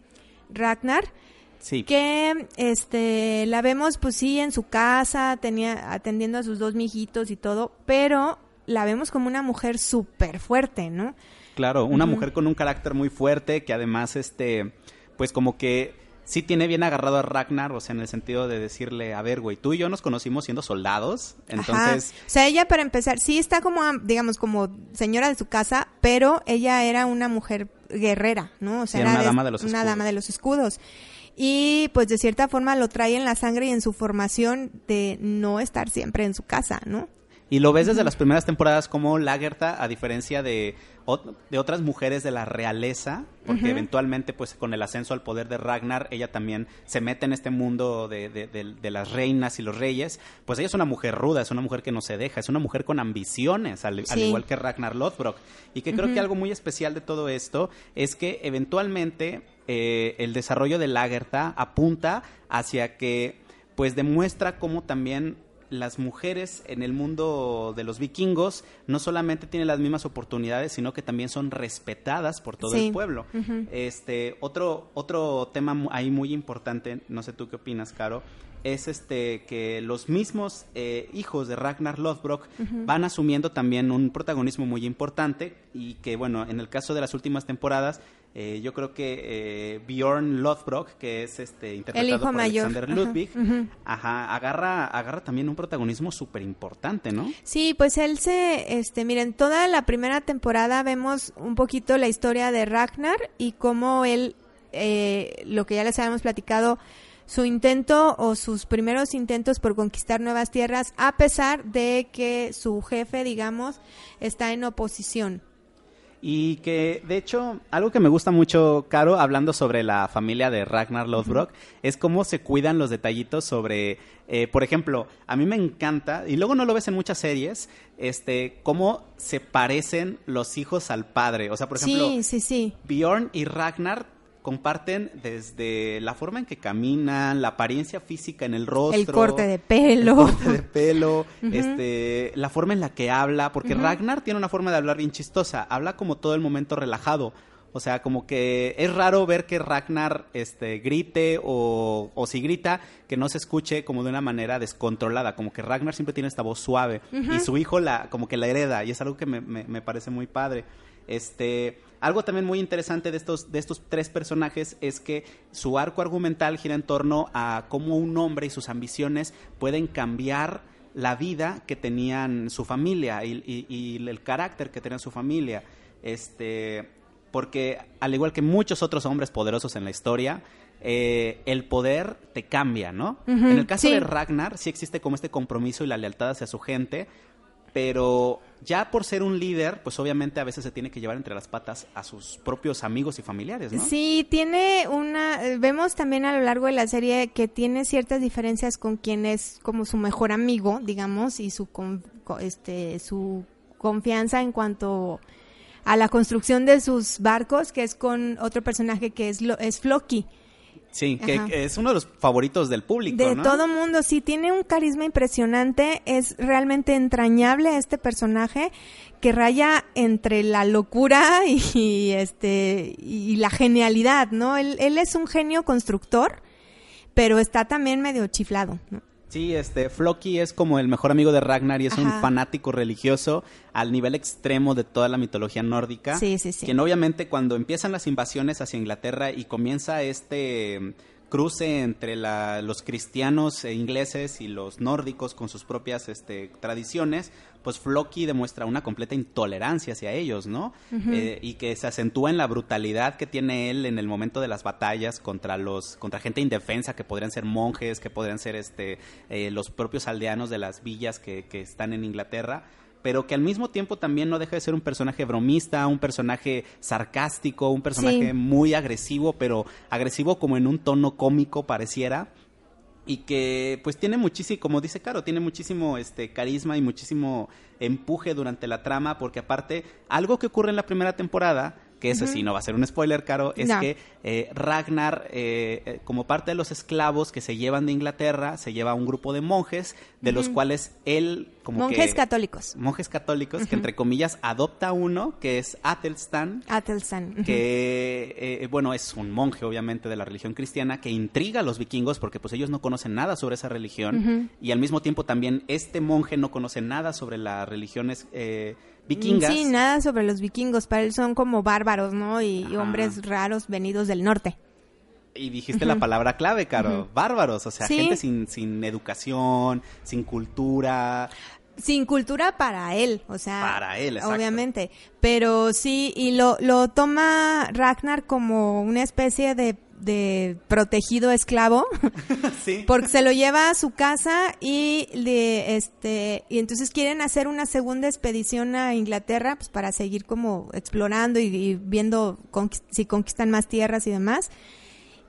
Ragnar. Sí. Que este la vemos pues sí en su casa, tenía atendiendo a sus dos mijitos y todo, pero la vemos como una mujer súper fuerte, ¿no? Claro, una mujer con un carácter muy fuerte que además este pues como que sí tiene bien agarrado a Ragnar, o sea, en el sentido de decirle, a ver, güey, tú y yo nos conocimos siendo soldados, entonces... O sea, ella para empezar, sí está como, digamos, como señora de su casa, pero ella era una mujer guerrera, ¿no? O sea, era, una, dama de, los una dama de los escudos. Y pues de cierta forma lo trae en la sangre y en su formación de no estar siempre en su casa, ¿no? Y lo ves desde las primeras temporadas como Lagertha, a diferencia de, de otras mujeres de la realeza, porque eventualmente, pues con el ascenso al poder de Ragnar, ella también se mete en este mundo de, de, las reinas y los reyes. Pues ella es una mujer ruda, es una mujer que no se deja, es una mujer con ambiciones, al, igual que Ragnar Lothbrok. Y que creo que algo muy especial de todo esto es que eventualmente eh, el desarrollo de Lagertha apunta hacia que pues demuestra cómo también las mujeres en el mundo de los vikingos no solamente tienen las mismas oportunidades, sino que también son respetadas por todo el pueblo. Este otro otro tema ahí muy importante, no sé tú qué opinas, Caro, es este que los mismos eh, hijos de Ragnar Lothbrok van asumiendo también un protagonismo muy importante y que bueno en el caso de las últimas temporadas eh, yo creo que eh, Bjorn Lothbrok que es este interpretado por Alexander Ludwig ajá, agarra agarra también un protagonismo súper importante no sí pues él se este miren toda la primera temporada vemos un poquito la historia de Ragnar y cómo él lo que ya les habíamos platicado su intento o sus primeros intentos por conquistar nuevas tierras, a pesar de que su jefe, digamos, está en oposición. Y que, de hecho, algo que me gusta mucho, Caro, hablando sobre la familia de Ragnar Lothbrok, es cómo se cuidan los detallitos sobre, eh, por ejemplo, a mí me encanta, y luego no lo ves en muchas series, este, cómo se parecen los hijos al padre. O sea, por ejemplo, sí, sí, sí. Bjorn y Ragnar comparten desde la forma en que caminan, la apariencia física en el rostro, el corte de pelo, el corte de pelo, este, la forma en la que habla, porque Ragnar tiene una forma de hablar bien chistosa, habla como todo el momento relajado. O sea, como que es raro ver que Ragnar este, grite o, o si grita, que no se escuche como de una manera descontrolada. Como que Ragnar siempre tiene esta voz suave y su hijo la, como que la hereda y es algo que me, me, me parece muy padre. Este, algo también muy interesante de estos, de estos tres personajes es que su arco argumental gira en torno a cómo un hombre y sus ambiciones pueden cambiar la vida que tenían su familia y, el carácter que tenía su familia. Este, porque al igual que muchos otros hombres poderosos en la historia, eh, el poder te cambia, ¿no? en el caso de Ragnar sí existe como este compromiso y la lealtad hacia su gente, pero ya por ser un líder, pues obviamente a veces se tiene que llevar entre las patas a sus propios amigos y familiares, ¿no? Sí, tiene una, vemos también a lo largo de la serie que tiene ciertas diferencias con quien es como su mejor amigo, digamos, y su, este, su confianza en cuanto a la construcción de sus barcos, que es con otro personaje que es, es Floki. Sí, que, es uno de los favoritos del público. De todo mundo, sí, tiene un carisma impresionante, es realmente entrañable este personaje que raya entre la locura y, este y la genialidad, ¿no? Él, él es un genio constructor, pero está también medio chiflado, ¿no? Sí, este, Floki es como el mejor amigo de Ragnar y es un fanático religioso al nivel extremo de toda la mitología nórdica. Sí, sí, sí. Quien obviamente cuando empiezan las invasiones hacia Inglaterra y comienza este cruce entre los cristianos e ingleses y los nórdicos con sus propias este, tradiciones, pues Floki demuestra una completa intolerancia hacia ellos, ¿no? Eh, y que se acentúa en la brutalidad que tiene él en el momento de las batallas contra los contra gente indefensa que podrían ser monjes, que podrían ser este eh, los propios aldeanos de las villas que, que están en Inglaterra pero que al mismo tiempo también no deja de ser un personaje bromista, un personaje sarcástico, un personaje muy agresivo, pero agresivo como en un tono cómico pareciera y que pues tiene muchísimo, como dice Caro, tiene muchísimo este carisma y muchísimo empuje durante la trama, porque aparte, algo que ocurre en la primera temporada que ese sí no va a ser un spoiler, Caro, es que eh, Ragnar, eh, eh, como parte de los esclavos que se llevan de Inglaterra, se lleva a un grupo de monjes, de los cuales él como monjes católicos. Monjes católicos, que entre comillas adopta uno, que es Atelstan. Atelstan. Que, bueno, es un monje, obviamente, de la religión cristiana, que intriga a los vikingos porque pues ellos no conocen nada sobre esa religión. Y al mismo tiempo también este monje no conoce nada sobre las religiones vikingas. Sí, nada sobre los vikingos, para él son como bárbaros, ¿no? Y, hombres raros venidos del norte. Y dijiste la palabra clave, Caro, bárbaros, o sea, gente sin, sin educación, sin cultura. Sin cultura para él, o sea, para él, exacto. obviamente. Pero sí, y lo, lo toma Ragnar como una especie de de protegido esclavo porque se lo lleva a su casa y de este y entonces quieren hacer una segunda expedición a Inglaterra pues para seguir como explorando y, viendo si conquistan más tierras y demás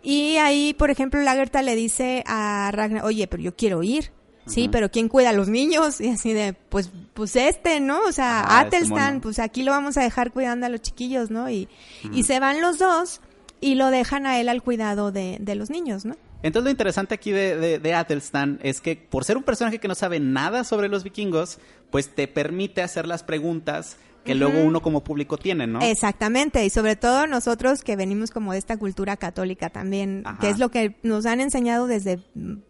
y ahí por ejemplo Lagerta le dice a Ragnar oye pero yo quiero ir Sí, pero ¿quién cuida a los niños? Y así de, pues, pues este, ¿no? O sea, Atelstan, pues aquí lo vamos a dejar cuidando a los chiquillos, ¿no? Y, y se van los dos y lo dejan a él al cuidado de, de los niños, ¿no? Entonces lo interesante aquí de, de, de Athelstan es que por ser un personaje que no sabe nada sobre los vikingos, pues te permite hacer las preguntas que luego uno como público tiene, ¿no? Exactamente, y sobre todo nosotros que venimos como de esta cultura católica también, Ajá. que es lo que nos han enseñado desde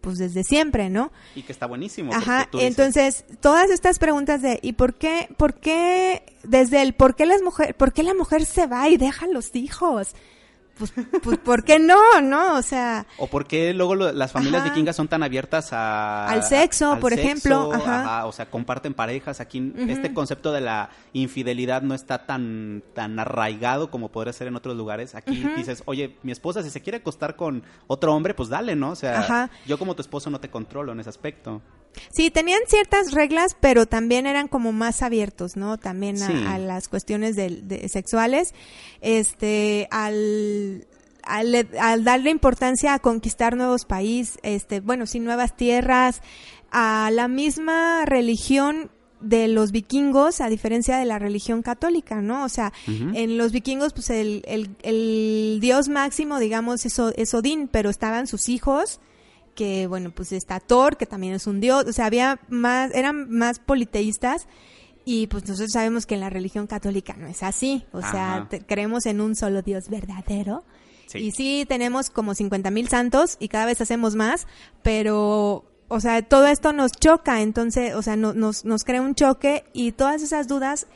pues desde siempre, ¿no? Y que está buenísimo. Ajá, dices, entonces todas estas preguntas de ¿y por qué por qué desde el por qué las mujeres por qué la mujer se va y deja los hijos? Pues, pues ¿por qué no, no? O sea, O por qué luego lo- las familias Ajá. vikingas son tan abiertas a... Al sexo, al por ejemplo, ajá. ajá, o sea, comparten parejas. Aquí este concepto de la infidelidad no está tan, tan arraigado como podría ser en otros lugares. Aquí dices, oye, mi esposa si se quiere acostar con otro hombre, pues dale, ¿no? O sea, Ajá. yo como tu esposo no te controlo en ese aspecto. Sí, tenían ciertas reglas, pero también eran como más abiertos, ¿no? También a, Sí. a las cuestiones de, sexuales, este, al, al, al darle importancia a conquistar nuevos países, este, bueno, sí, nuevas tierras, a la misma religión de los vikingos, a diferencia de la religión católica, ¿no? O sea, en los vikingos, pues el, el, el dios máximo, digamos, es, O- es Odín, pero estaban sus hijos, que bueno, pues está Thor, que también es un dios, o sea, había más, eran más politeístas y pues nosotros sabemos que en la religión católica no es así, o sea, te- creemos en un solo dios verdadero. Sí. Y sí, tenemos como 50 mil santos y cada vez hacemos más, pero, o sea, todo esto nos choca, entonces, o sea, no- nos, nos crea un choque y todas esas dudas,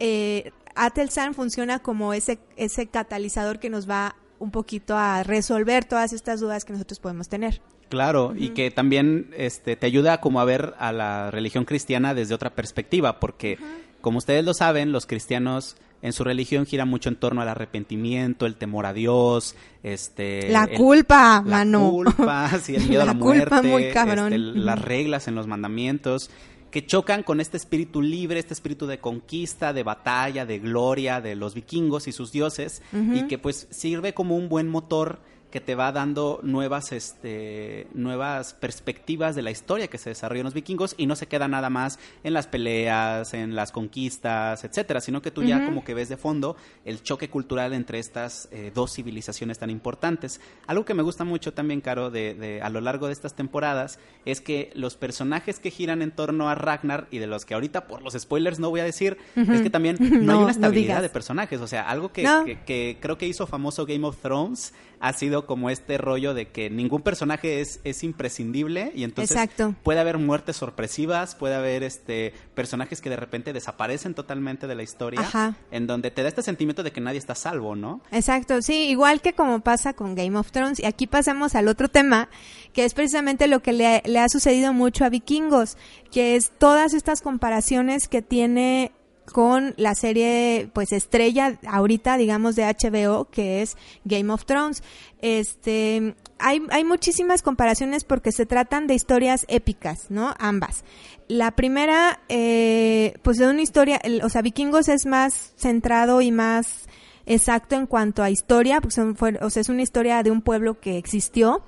eh, Atelsan funciona como ese, ese catalizador que nos va un poquito a resolver todas estas dudas que nosotros podemos tener. Claro, y que también este, te ayuda como a ver a la religión cristiana desde otra perspectiva, porque como ustedes lo saben, los cristianos en su religión gira mucho en torno al arrepentimiento, el temor a Dios, este... la el- culpa, la mano. culpa, sí, el miedo a La la culpa muerte, muy cabrón. este, las reglas en los mandamientos, que chocan con este espíritu libre, este espíritu de conquista, de batalla, de gloria de los vikingos y sus dioses, y que pues sirve como un buen motor que te va dando nuevas, este, nuevas perspectivas de la historia que se desarrolló en los vikingos y no se queda nada más en las peleas, en las conquistas, etcétera, sino que tú ya como que ves de fondo el choque cultural entre estas eh, dos civilizaciones tan importantes. Algo que me gusta mucho también, Caro, de, de- a lo largo de estas temporadas es que los personajes que giran en torno a Ragnar y de los que ahorita por los spoilers no voy a decir, es que también no, hay una estabilidad de personajes, o sea, algo que, No. que- que creo que hizo famoso Game of Thrones ha sido como este rollo de que ningún personaje es, es imprescindible y entonces Exacto. puede haber muertes sorpresivas, puede haber este personajes que de repente desaparecen totalmente de la historia, Ajá. en donde te da este sentimiento de que nadie está a salvo, ¿no? Exacto, sí, igual que como pasa con Game of Thrones. Y aquí pasamos al otro tema, que es precisamente lo que le, le ha sucedido mucho a Vikingos, que es todas estas comparaciones que tiene con la serie pues estrella ahorita digamos de HBO que es Game of Thrones. Este hay, hay muchísimas comparaciones porque se tratan de historias épicas no ambas. La primera eh, pues de una historia el- o sea Vikingos es más centrado y más exacto en cuanto a historia, porque son, fue- o sea, es una historia de un pueblo que existió,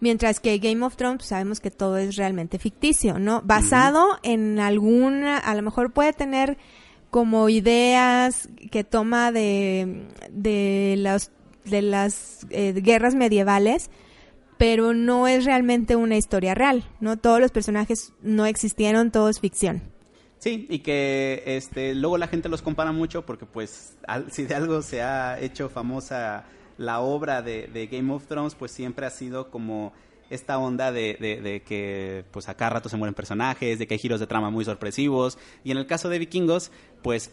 mientras que Game of Thrones pues, sabemos que todo es realmente ficticio, ¿no? Basado en alguna, a lo mejor puede tener como ideas que toma de, de las, de las eh, guerras medievales, pero no es realmente una historia real, ¿no? Todos los personajes no existieron, todo es ficción. Sí, y que este luego la gente los compara mucho porque pues al- si de algo se ha hecho famosa la obra de, de Game of Thrones, pues siempre ha sido como esta onda de, de- de que pues a cada rato se mueren personajes, de que hay giros de trama muy sorpresivos. Y en el caso de Vikingos, pues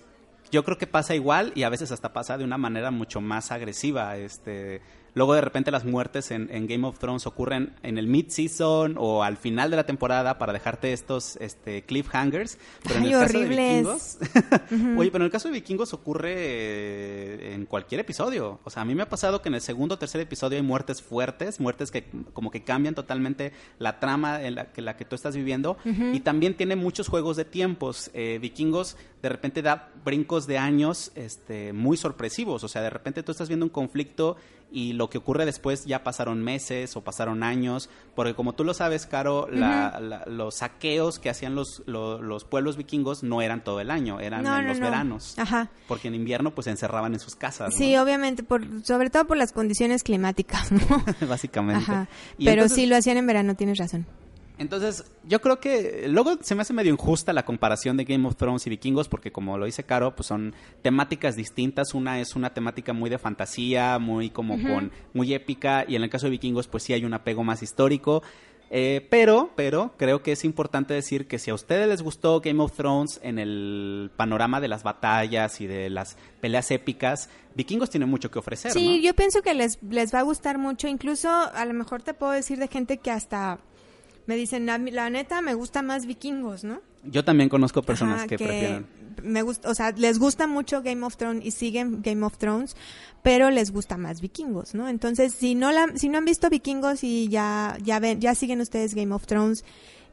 yo creo que pasa igual y a veces hasta pasa de una manera mucho más agresiva. Este, luego de repente las muertes en, en Game of Thrones ocurren en el mid-season o al final de la temporada para dejarte estos este, cliffhangers. Pero en Ay, el caso de horribles. Vikingos, oye, pero en el caso de Vikingos ocurre eh, en cualquier episodio. O sea, a mí me ha pasado que en el segundo o tercer episodio hay muertes fuertes, muertes que como que cambian totalmente la trama en la que, la que tú estás viviendo. Y también tiene muchos juegos de tiempos. Eh, Vikingos de repente da brincos de años este, muy sorpresivos. O sea, de repente tú estás viendo un conflicto y lo que ocurre después ya pasaron meses o pasaron años, porque como tú lo sabes, Caro, la- la- los saqueos que hacían los, lo- los pueblos vikingos no eran todo el año, eran No, en no, los no. veranos, Ajá. porque en invierno pues se encerraban en sus casas. Sí, obviamente, por, sobre todo por las condiciones climáticas, ¿no? básicamente. Ajá. Pero entonces- sí lo hacían en verano, tienes razón. Entonces, yo creo que luego se me hace medio injusta la comparación de Game of Thrones y Vikingos, porque como lo dice Caro, pues son temáticas distintas. Una es una temática muy de fantasía, muy como con, muy épica, y en el caso de Vikingos, pues sí hay un apego más histórico. Eh, pero, pero, creo que es importante decir que si a ustedes les gustó Game of Thrones en el panorama de las batallas y de las peleas épicas, Vikingos tiene mucho que ofrecer, Sí, ¿no? yo pienso que les, les va a gustar mucho. Incluso a lo mejor te puedo decir de gente que hasta me dicen, "A mí, la neta me gusta más vikingos, ¿no? Yo también conozco personas Ajá, que, prefieren. Me gusta, o sea, les gusta mucho Game of Thrones y siguen Game of Thrones, pero les gusta más Vikingos, ¿no? Entonces, si no la, si no han visto Vikingos y ya ya ven, ya siguen ustedes Game of Thrones,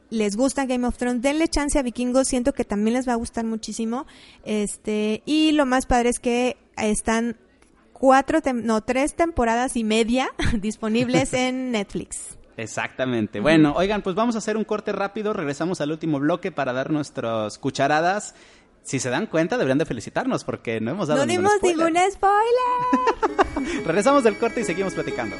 les gusta Game of Thrones, denle chance a Vikingos, siento que también les va a gustar muchísimo. Este, y lo más padre es que están cuatro, tem- no, tres temporadas y media disponibles en Netflix. Exactamente. Bueno, oigan, pues vamos a hacer un corte rápido. Regresamos al último bloque para dar nuestras cucharadas. Si se dan cuenta, deberían de felicitarnos porque no hemos dado No ningún dimos spoiler. ningún spoiler. Regresamos del corte y seguimos platicando.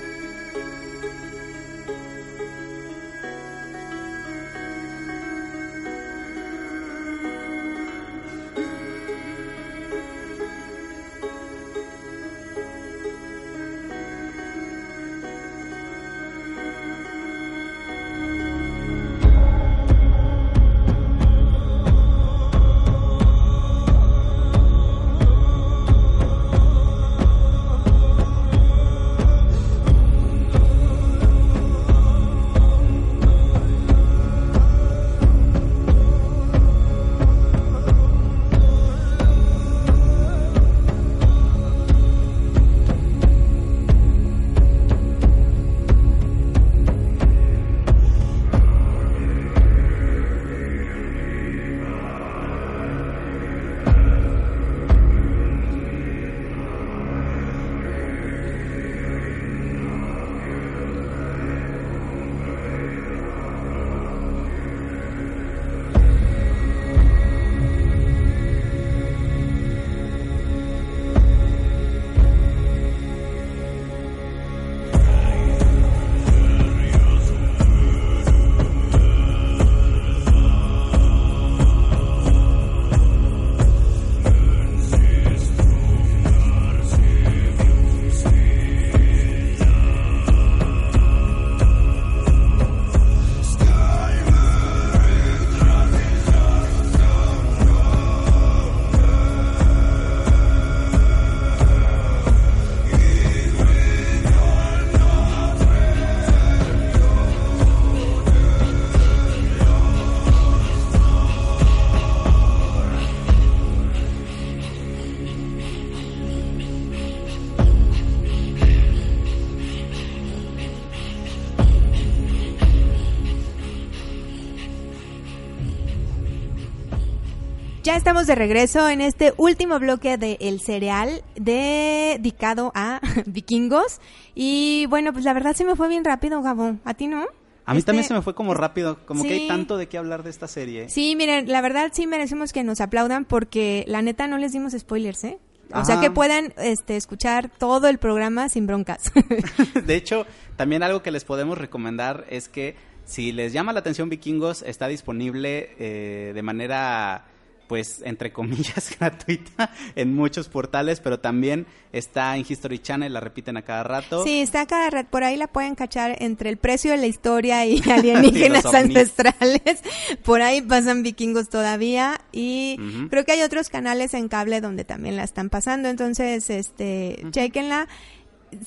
Estamos de regreso en este último bloque de El Cereal dedicado a vikingos. Y bueno, pues la verdad se me fue bien rápido, Gabo. ¿A ti no? A mí Este- también se me fue como rápido, como que hay tanto de qué hablar de esta serie. Sí, miren, la verdad sí merecemos que nos aplaudan porque la neta no les dimos spoilers, ¿eh? O Ajá. sea que puedan este, escuchar todo el programa sin broncas. De hecho, también algo que les podemos recomendar es que si les llama la atención Vikingos, está disponible eh, de manera, pues, entre comillas, gratuita en muchos portales, pero también está en History Channel, la repiten a cada rato. Sí, está cada red, por ahí la pueden cachar entre el precio de la historia y alienígenas Y ancestrales. Por ahí pasan vikingos todavía y creo que hay otros canales en cable donde también la están pasando, entonces este, chequenla.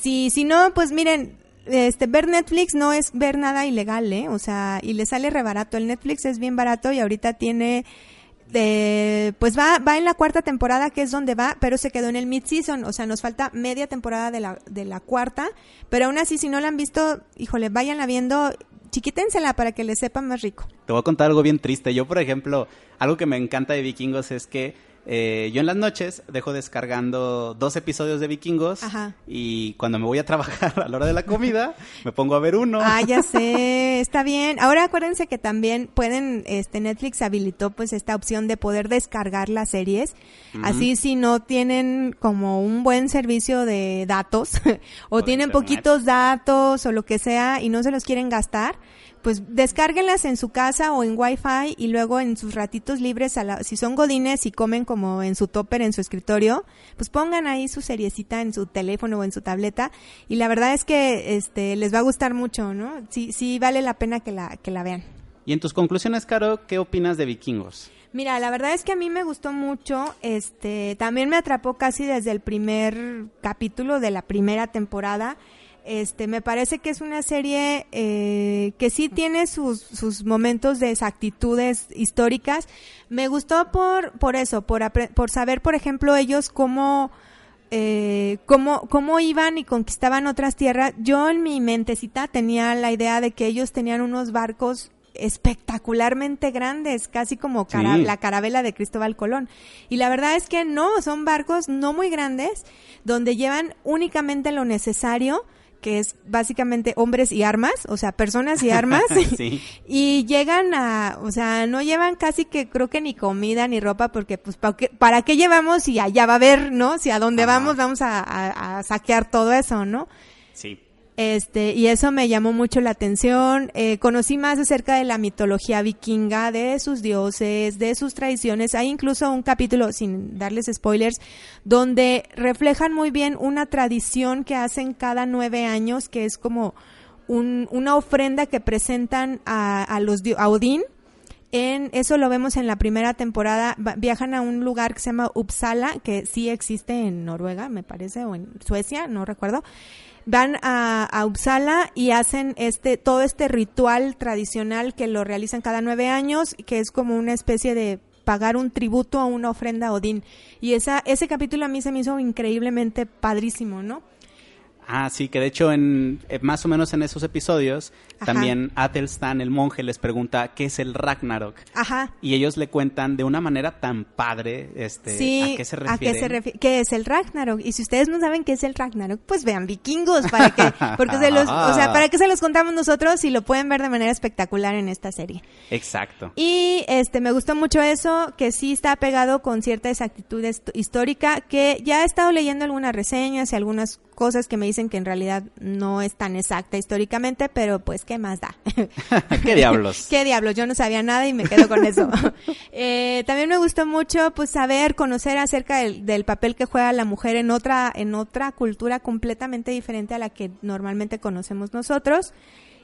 Si si no, pues miren, este ver Netflix no es ver nada ilegal, ¿eh? O sea, y le sale re barato. El Netflix es bien barato y ahorita tiene pues va, va en la cuarta temporada, que es donde va, pero se quedó en el mid-season, o sea, nos falta media temporada de la, de la cuarta, pero aún así, si no la han visto, híjole, váyanla viendo, chiquítensela para que les sepa más rico. Te voy a contar algo bien triste. Yo, por ejemplo, algo que me encanta de Vikingos es que eh, yo en las noches dejo descargando dos episodios de Vikingos Ajá. y cuando me voy a trabajar a la hora de la comida me pongo a ver uno. Ah, ya sé, está bien. Ahora acuérdense que también pueden, este Netflix habilitó pues esta opción de poder descargar las series. Así si no tienen como un buen servicio de datos o tienen internet. poquitos datos o lo que sea y no se los quieren gastar, pues descárguenlas en su casa o en Wi-Fi y luego en sus ratitos libres, a la- si son godines y comen como en su topper, en su escritorio, pues pongan ahí su seriecita en su teléfono o en su tableta y la verdad es que este les va a gustar mucho, ¿no? Sí, sí vale la pena que la, que la vean. Y en tus conclusiones, Caro, ¿qué opinas de Vikingos? Mira, la verdad es que a mí me gustó mucho, este, también me atrapó casi desde el primer capítulo de la primera temporada. Este, me parece que es una serie eh, que sí tiene sus, sus momentos de exactitudes históricas. Me gustó por, por eso, por, por saber, por ejemplo, ellos cómo, eh, cómo, cómo iban y conquistaban otras tierras. Yo en mi mentecita tenía la idea de que ellos tenían unos barcos espectacularmente grandes, casi como cara- Sí. la carabela de Cristóbal Colón. Y la verdad es que no, son barcos no muy grandes, donde llevan únicamente lo necesario, que es básicamente hombres y armas, o sea, personas y armas. Sí. Y llegan a, o sea, no llevan casi que creo que ni comida ni ropa porque pues ¿para qué, para qué llevamos si allá va a haber, ¿no? Si a dónde Ajá. vamos vamos a, a- a saquear todo eso, ¿no? Sí. Este, y eso me llamó mucho la atención. Eh, conocí más acerca de la mitología vikinga, de sus dioses, de sus tradiciones. Hay incluso un capítulo, sin darles spoilers, donde reflejan muy bien una tradición que hacen cada nueve años, que es como un- una ofrenda que presentan a, a los a Odín. En, eso lo vemos en la primera temporada. Viajan a un lugar que se llama Uppsala, que sí existe en Noruega, me parece, o en Suecia, no recuerdo. Van a, a Uppsala y hacen este, todo este ritual tradicional que lo realizan cada nueve años, que es como una especie de pagar un tributo a una ofrenda a Odín. Y esa, ese capítulo a mí se me hizo increíblemente padrísimo, ¿no? Ah, sí, que de hecho en eh, más o menos en esos episodios Ajá. también Atelstan, el monje, les pregunta qué es el Ragnarok. Ajá. Y ellos le cuentan de una manera tan padre este, Sí, a qué se refiere. refiere? ¿Qué es el Ragnarok? Y si ustedes no saben qué es el Ragnarok, pues vean vikingos, para que, porque se los, o sea, para que se los contamos nosotros y lo pueden ver de manera espectacular en esta serie. Exacto. Y este me gustó mucho eso, que sí está pegado con cierta exactitud histórica, que ya he estado leyendo algunas reseñas y algunas cosas que me dicen que en realidad no es tan exacta históricamente, pero pues qué más da. ¿Qué diablos? ¿Qué diablos? Yo no sabía nada y me quedo con eso. Eh, también me gustó mucho pues saber, conocer acerca del, del papel que juega la mujer en otra, en otra cultura completamente diferente a la que normalmente conocemos nosotros.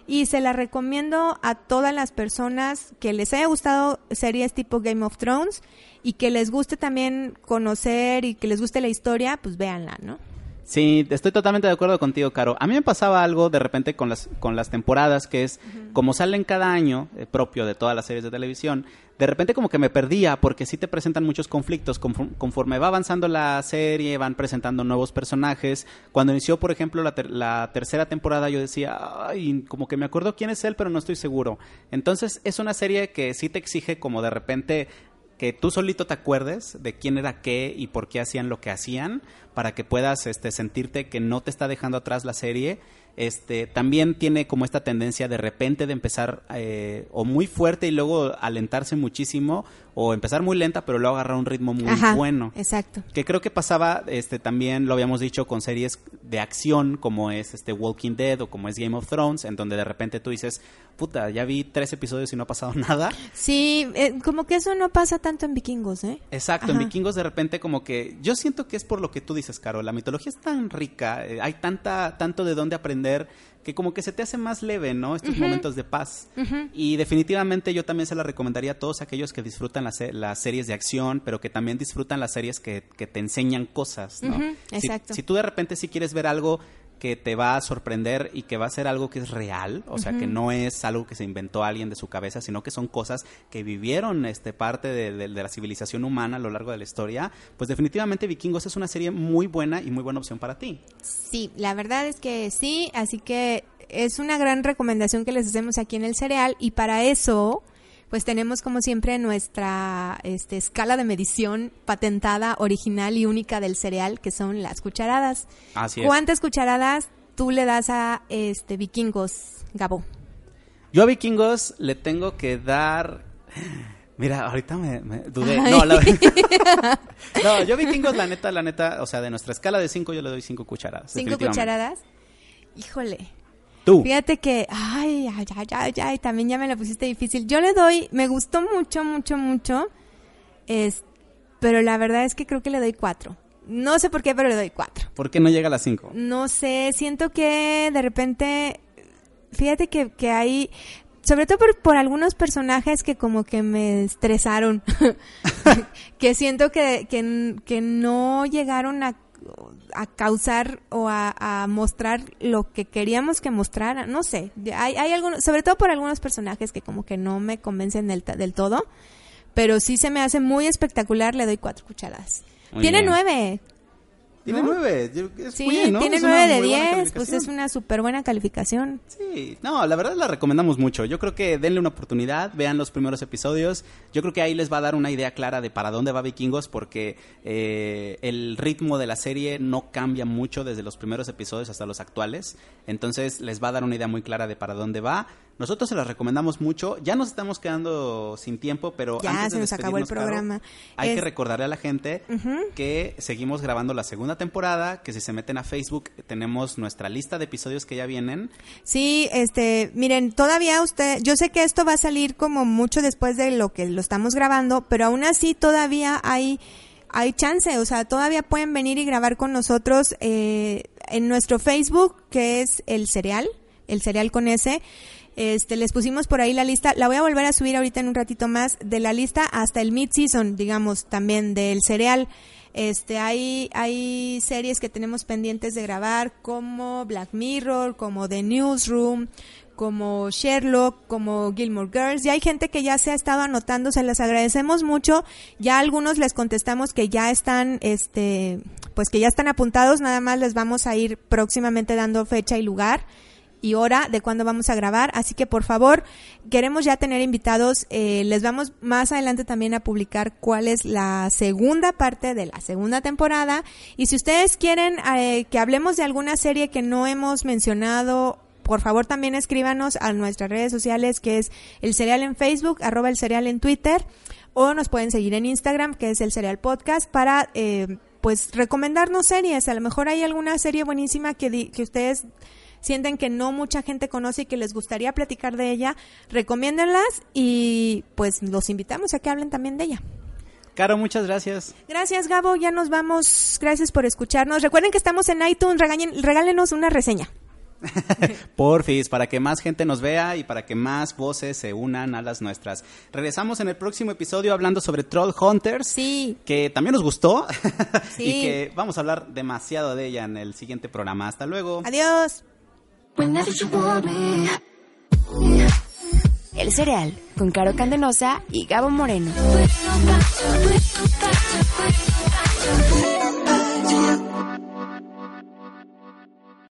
Y se la recomiendo a todas las personas que les haya gustado series tipo Game of Thrones y que les guste también conocer y que les guste la historia, pues véanla, ¿no? Sí, estoy totalmente de acuerdo contigo, Caro. A mí me pasaba algo de repente con las, con las temporadas, que es, como salen cada año, eh, propio de todas las series de televisión, de repente como que me perdía, porque sí te presentan muchos conflictos. Conforme, conforme va avanzando la serie, van presentando nuevos personajes. Cuando inició, por ejemplo, la, ter- la tercera temporada, yo decía, ay, como que me acuerdo quién es él, pero no estoy seguro. Entonces, es una serie que sí te exige como de repente que tú solito te acuerdes de quién era qué y por qué hacían lo que hacían para que puedas este sentirte que no te está dejando atrás la serie este también tiene como esta tendencia de repente de empezar eh, o muy fuerte y luego alentarse muchísimo o empezar muy lenta pero luego agarrar un ritmo muy Ajá, bueno Exacto. que creo que pasaba este también lo habíamos dicho con series de acción como es este Walking Dead o como es Game of Thrones en donde de repente tú dices puta ya vi tres episodios y no ha pasado nada Sí, eh, como que eso no pasa tanto en vikingos, ¿eh? Exacto, en. Vikingos de repente como que yo siento que es por lo que tú dices, Caro, la mitología es tan rica, eh, hay tanta tanto de dónde aprender que como que se te hace más leve, ¿no? Estos momentos de paz. Y definitivamente yo también se la recomendaría a todos aquellos que disfrutan las, las series de acción, pero que también disfrutan las series que, que te enseñan cosas, ¿no? Ujú, Si- exacto. Si, tú de repente sí quieres ver algo que te va a sorprender y que va a ser algo que es real, o sea, que no es algo que se inventó alguien de su cabeza, sino que son cosas que vivieron este parte de, de- de la civilización humana a lo largo de la historia, pues definitivamente Vikingos es una serie muy buena y muy buena opción para ti. Sí, la verdad es que sí, así que es una gran recomendación que les hacemos aquí en el cereal y para eso pues tenemos como siempre nuestra este, escala de medición patentada, original y única del cereal, que son las cucharadas. Así es. ¿Cuántas cucharadas tú le das a este vikingos, Gabo? Yo a Vikingos le tengo que dar. Mira, ahorita me, me dudé. Ay. No, la... no, yo a Vikingos, la neta, la neta, o sea, de nuestra escala de cinco, yo le doy cinco cucharadas. ¿Cinco cucharadas? Híjole. Tú. Fíjate que, ay, ay, ay, ay, ay, también ya me la pusiste difícil. Yo le doy, me gustó mucho, mucho, mucho. Es, pero la verdad es que creo que le doy cuatro. No sé por qué, pero le doy cuatro. ¿Por qué no llega a las cinco? No sé, siento que de repente, fíjate que, que hay, sobre todo por, por algunos personajes que como que me estresaron, que siento que, que, que no llegaron a, a causar o a, a mostrar lo que queríamos que mostraran, no sé, hay, hay algunos, sobre todo por algunos personajes que como que no me convencen del, del todo, pero sí se me hace muy espectacular, le doy cuatro cucharadas. Muy Tiene bien. nueve, Tiene ¿no? nueve. es Sí, bien, ¿no? tiene 9 de 10, pues es una súper buena calificación. Sí, no, la verdad la recomendamos mucho. Yo creo que denle una oportunidad, vean los primeros episodios. Yo creo que ahí les va a dar una idea clara de para dónde va Vikingos, porque eh, el ritmo de la serie no cambia mucho desde los primeros episodios hasta los actuales. Entonces les va a dar una idea muy clara de para dónde va. Nosotros se las recomendamos mucho. Ya nos estamos quedando sin tiempo, pero Ya, antes de se nos acabó el Caro, programa. hay Es- que recordarle a la gente que seguimos grabando la segunda temporada, que si se meten a Facebook tenemos nuestra lista de episodios que ya vienen. Sí, este, miren, todavía usted, yo sé que esto va a salir como mucho después de lo que lo estamos grabando, pero aún así todavía hay, hay chance, o sea, todavía pueden venir y grabar con nosotros eh, en nuestro Facebook, que es el cereal, el cereal con S. Este, les pusimos por ahí la lista, la voy a volver a subir ahorita en un ratito más, de la lista hasta el mid-season, digamos, también del cereal. Este, hay, hay series que tenemos pendientes de grabar, como Black Mirror, como The Newsroom, como Sherlock, como Gilmore Girls. Y hay gente que ya se ha estado anotando, se les agradecemos mucho. Ya algunos les contestamos que ya están, este, pues que ya están apuntados, nada más les vamos a ir próximamente dando fecha y lugar y hora de cuándo vamos a grabar. Así que por favor, queremos ya tener invitados. Eh, les vamos más adelante también a publicar cuál es la segunda parte de la segunda temporada. Y si ustedes quieren eh, que hablemos de alguna serie que no hemos mencionado, por favor también escríbanos a nuestras redes sociales que es el cereal en Facebook, arroba el cereal en Twitter o nos pueden seguir en Instagram que es el cereal podcast para eh, pues recomendarnos series. A lo mejor hay alguna serie buenísima que, di- que ustedes sienten que no mucha gente conoce y que les gustaría platicar de ella, recomiéndenlas y pues los invitamos a que hablen también de ella. Caro, muchas gracias. Gracias Gabo, ya nos vamos. Gracias por escucharnos. Recuerden que estamos en iTunes, regañen- regálenos una reseña. Porfis, para que más gente nos vea y para que más voces se unan a las nuestras. Regresamos en el próximo episodio hablando sobre Troll Hunters. Sí. Que también nos gustó. Sí. y que vamos a hablar demasiado de ella en el siguiente programa. Hasta luego. Adiós. El cereal con Caro Candenosa y Gabo Moreno.